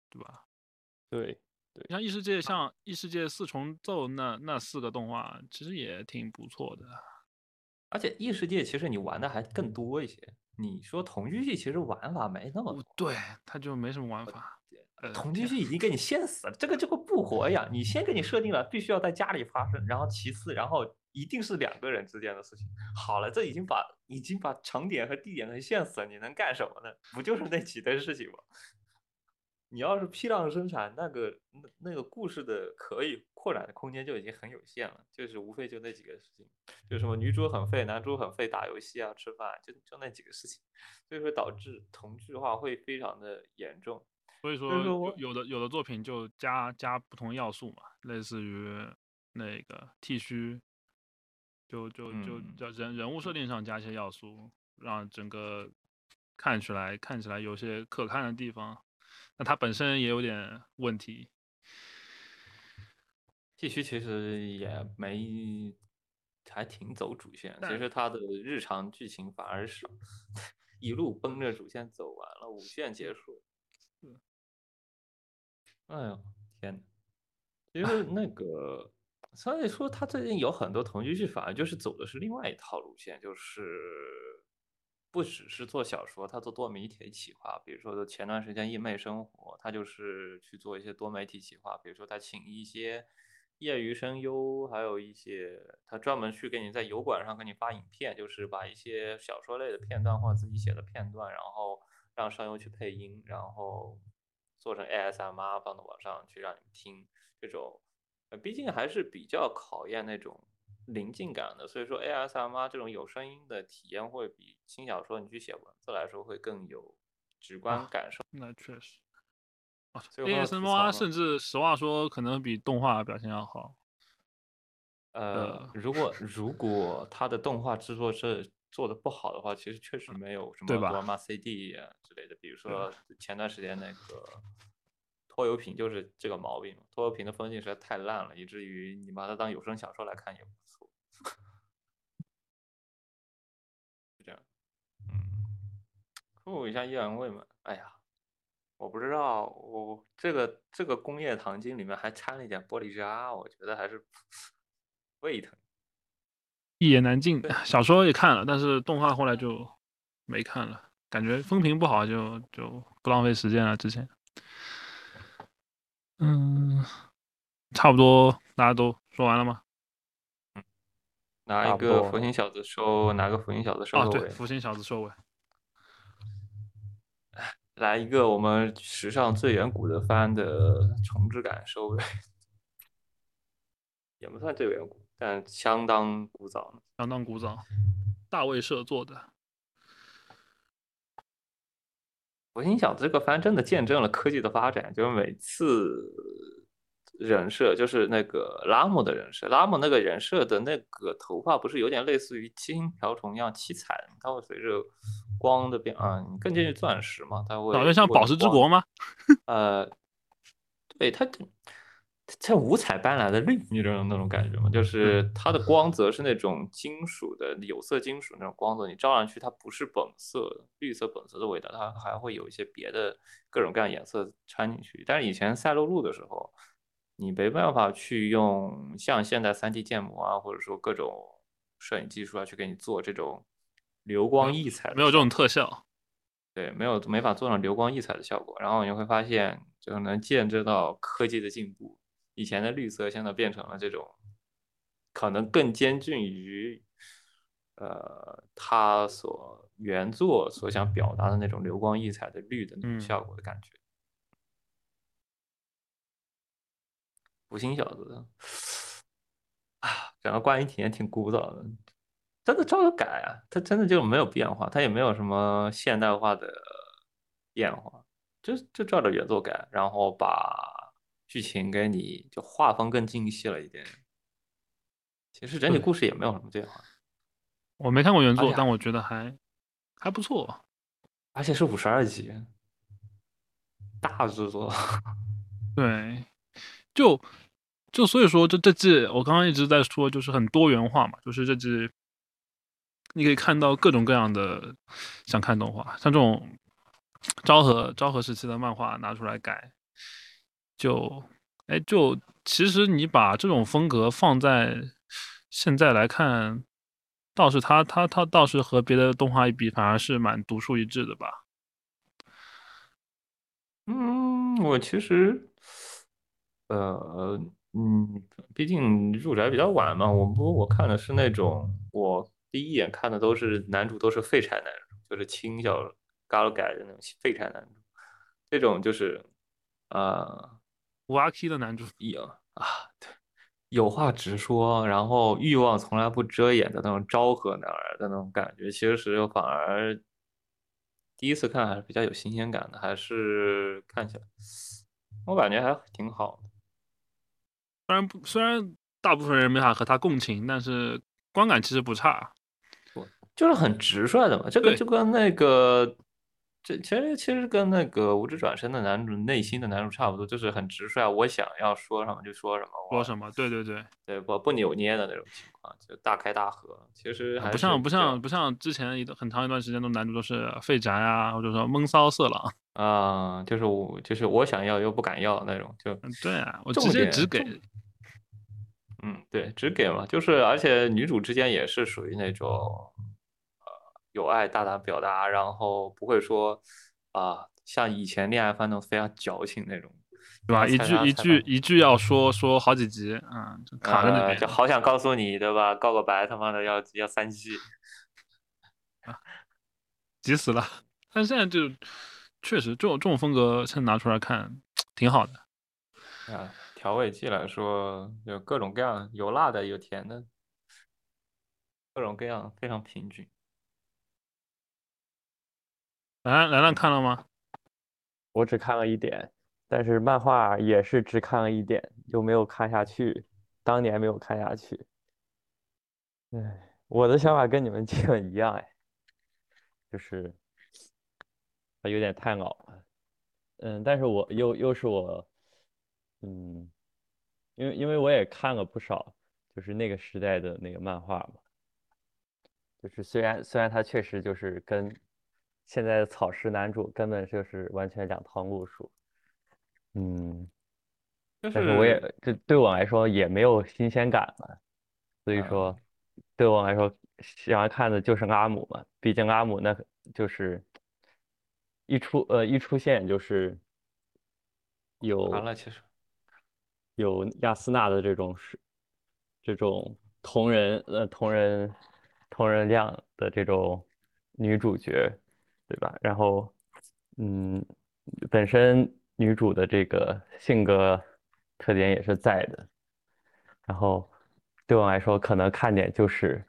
对吧？对对，像异世界，像异世界四重奏那那四个动画，其实也挺不错的。而且异世界其实你玩的还更多一些。你说同居系其实玩法没那么多，对，它就没什么玩法。同居系已经给你限死了，这个就跟不活一样。你先给你设定了必须要在家里发生，然后其次，然后一定是两个人之间的事情。好了，这已经把已经把场点和地点给限死了，你能干什么呢？不就是那几堆事情吗？你要是批量生产，那个那那个故事的可以扩展的空间就已经很有限了，就是无非就那几个事情，就什么女主很废，男主很废，打游戏啊，吃饭，就就那几个事情，所以说导致同质化会非常的严重。所以说有的有的作品就加加不同要素嘛，类似于那个剃须，就就就叫人人物设定上加一些要素，让整个看起来看起来有些可看的地方。那它本身也有点问题。继续其实也没，还挺走主线。其实它的日常剧情反而少，一路奔着主线走完了，五线结束。哎呦天哪！其实那个，所以说他最近有很多同居剧，反而就是走的是另外一套路线，就是不只是做小说，他做多媒体企划，比如说前段时间《异妹生活》，他就是去做一些多媒体企划，比如说他请一些业余声优，还有一些他专门去给你在油管上给你发影片，就是把一些小说类的片段或者自己写的片段，然后让声优去配音，然后做成 ASMR 放到网上去让你们听，这种呃，毕竟还是比较考验那种。临近感的，所以说 ASMR 这种有声音的体验会比轻小说你去写文字来说会更有直观感受。那确实，ASMR 甚至实话说可能比动画表现要好。呃，如果如果它的动画制作是做的不好的话，其实确实没有什么罗马 CD 之类的，比如说前段时间那个。拖油瓶就是这个毛病，拖油瓶的风景实在太烂了，以至于你把它当有声小说来看也不错。是这样，嗯，复一下叶阳味嘛。哎呀，我不知道，我这个这个工业糖精里面还掺了一点玻璃渣，我觉得还是胃疼。一言难尽，小说也看了，但是动画后来就没看了，感觉风评不好，就就不浪费时间了。之前。嗯，差不多，大家都说完了吗？嗯，拿一个福星小子收，拿个福星小子收尾。哦，对，福星小子收尾。来一个我们史上最远古的番的重置感收尾，也不算最远古，但相当古早，相当古早。大卫社做的。我心想，这个番真的见证了科技的发展。就是每次人设，就是那个拉姆的人设，拉姆那个人设的那个头发，不是有点类似于七星瓢虫一样七彩？它会随着光的变啊，更接近钻石嘛？它会，长得像宝石之国吗？呃，对，它。像五彩斑斓的绿，你知道那种感觉吗？就是它的光泽是那种金属的有色金属那种光泽，你照上去它不是本色绿色本色的味道，它还会有一些别的各种各样颜色掺进去。但是以前赛璐璐的时候，你没办法去用像现在三 D 建模啊，或者说各种摄影技术啊去给你做这种流光溢彩，没有这种特效，对，没有没法做成流光溢彩的效果。然后你会发现，就能见证到科技的进步。以前的绿色现在变成了这种，可能更接近于，呃，他所原作所想表达的那种流光溢彩的绿的那种效果的感觉。五星小子，啊，整个观影体验挺枯燥的，真的照着改啊，它真的就没有变化，它也没有什么现代化的变化，就就照着原作改，然后把。剧情给你就画风更精细了一点，其实整体故事也没有什么变化。我没看过原作，但我觉得还还不错，而且是五十二集，大制作。对，就就所以说，这这季我刚刚一直在说，就是很多元化嘛，就是这季你可以看到各种各样的想看动画，像这种昭和昭和时期的漫画拿出来改。就，哎，就其实你把这种风格放在现在来看，倒是他他他倒是和别的动画一比，反而是蛮独树一帜的吧。嗯，我其实，呃，嗯，毕竟入宅比较晚嘛，我不我看的是那种，我第一眼看的都是男主都是废柴男主，就是轻小嘎鲁改的那种废柴男主，这种就是，啊。五阿 K 的男主有啊，对，有话直说，然后欲望从来不遮掩的那种昭和男儿的那种感觉，其实反而第一次看还是比较有新鲜感的，还是看起来我感觉还挺好的。虽然不，虽然大部分人没法和他共情，但是观感其实不差，就是很直率的嘛，这个就跟那个。这其实其实跟那个无知转身的男主内心的男主差不多，就是很直率，我想要说什么就说什么，说什么，对对对，对不不扭捏的那种情况，就大开大合。其实不像不像不像之前一段很长一段时间的男主都是废宅啊，或者说闷骚色狼啊，就是我就是我想要又不敢要那种，就对啊，我直接只给，嗯，对，只给嘛，就是而且女主之间也是属于那种。有爱大胆表达，然后不会说啊像以前恋爱番那种非常矫情那种，对吧？一句一句一句要说说好几集，嗯，就卡在那边，就好想告诉你，对吧？告个白，他妈的要要三季，急死了。但现在就确实这种这种风格，现在拿出来看挺好的。啊，调味剂来说，有各种各样，有辣的，有甜的，各种各样，非常平均。兰兰兰看了吗？我只看了一点，但是漫画也是只看了一点，就没有看下去。当年没有看下去。哎，我的想法跟你们基本一样，哎，就是他有点太老了。嗯，但是我又又是我，嗯，因为因为我也看了不少，就是那个时代的那个漫画嘛。就是虽然虽然他确实就是跟。现在的草食男主根本就是完全两套路数，嗯，但是我也这对我来说也没有新鲜感了，所以说对我来说喜欢看的就是阿姆嘛，毕竟阿姆那就是一出呃一出现就是有完了其实有亚斯娜的这种是这种同人呃同人同人量的这种女主角。对吧？然后，嗯，本身女主的这个性格特点也是在的。然后，对我来说，可能看点就是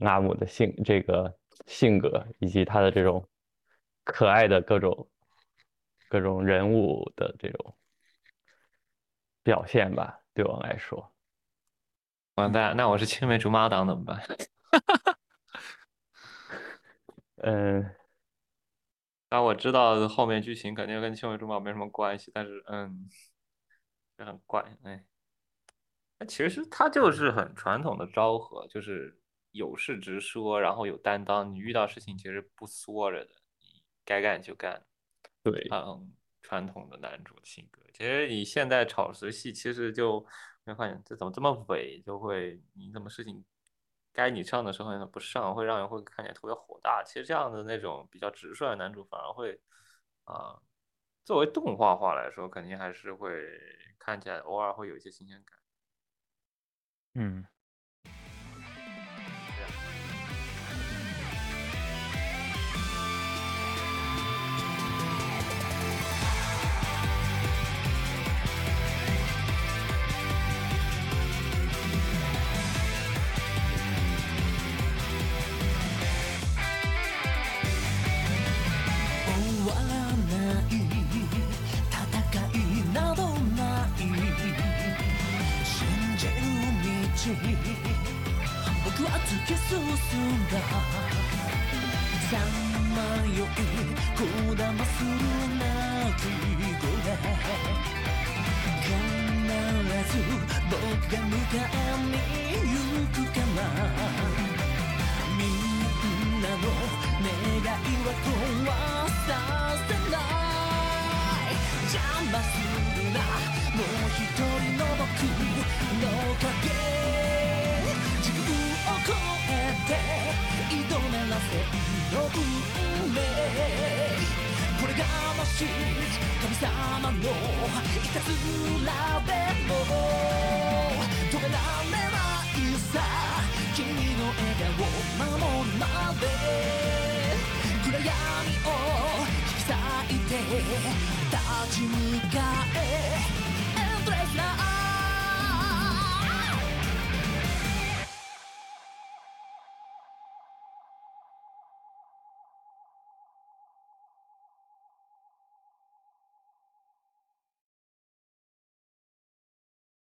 阿姆的性这个性格以及他的这种可爱的各种各种人物的这种表现吧。对我来说，完蛋，那我是青梅竹马党怎么办？嗯。那我知道后面剧情肯定跟青梅竹马没什么关系，但是嗯，也很怪哎。那其实他就是很传统的昭和，就是有事直说，然后有担当。你遇到事情其实不缩着的，你该干就干。对，嗯，传统的男主性格。其实你现在炒时戏，其实就没发现这怎么这么伪，就会你怎么事情。该你唱的时候不上，会让人会看起来特别火大。其实这样的那种比较直率的男主，反而会啊，作为动画化来说，肯定还是会看起来偶尔会有一些新鲜感。嗯。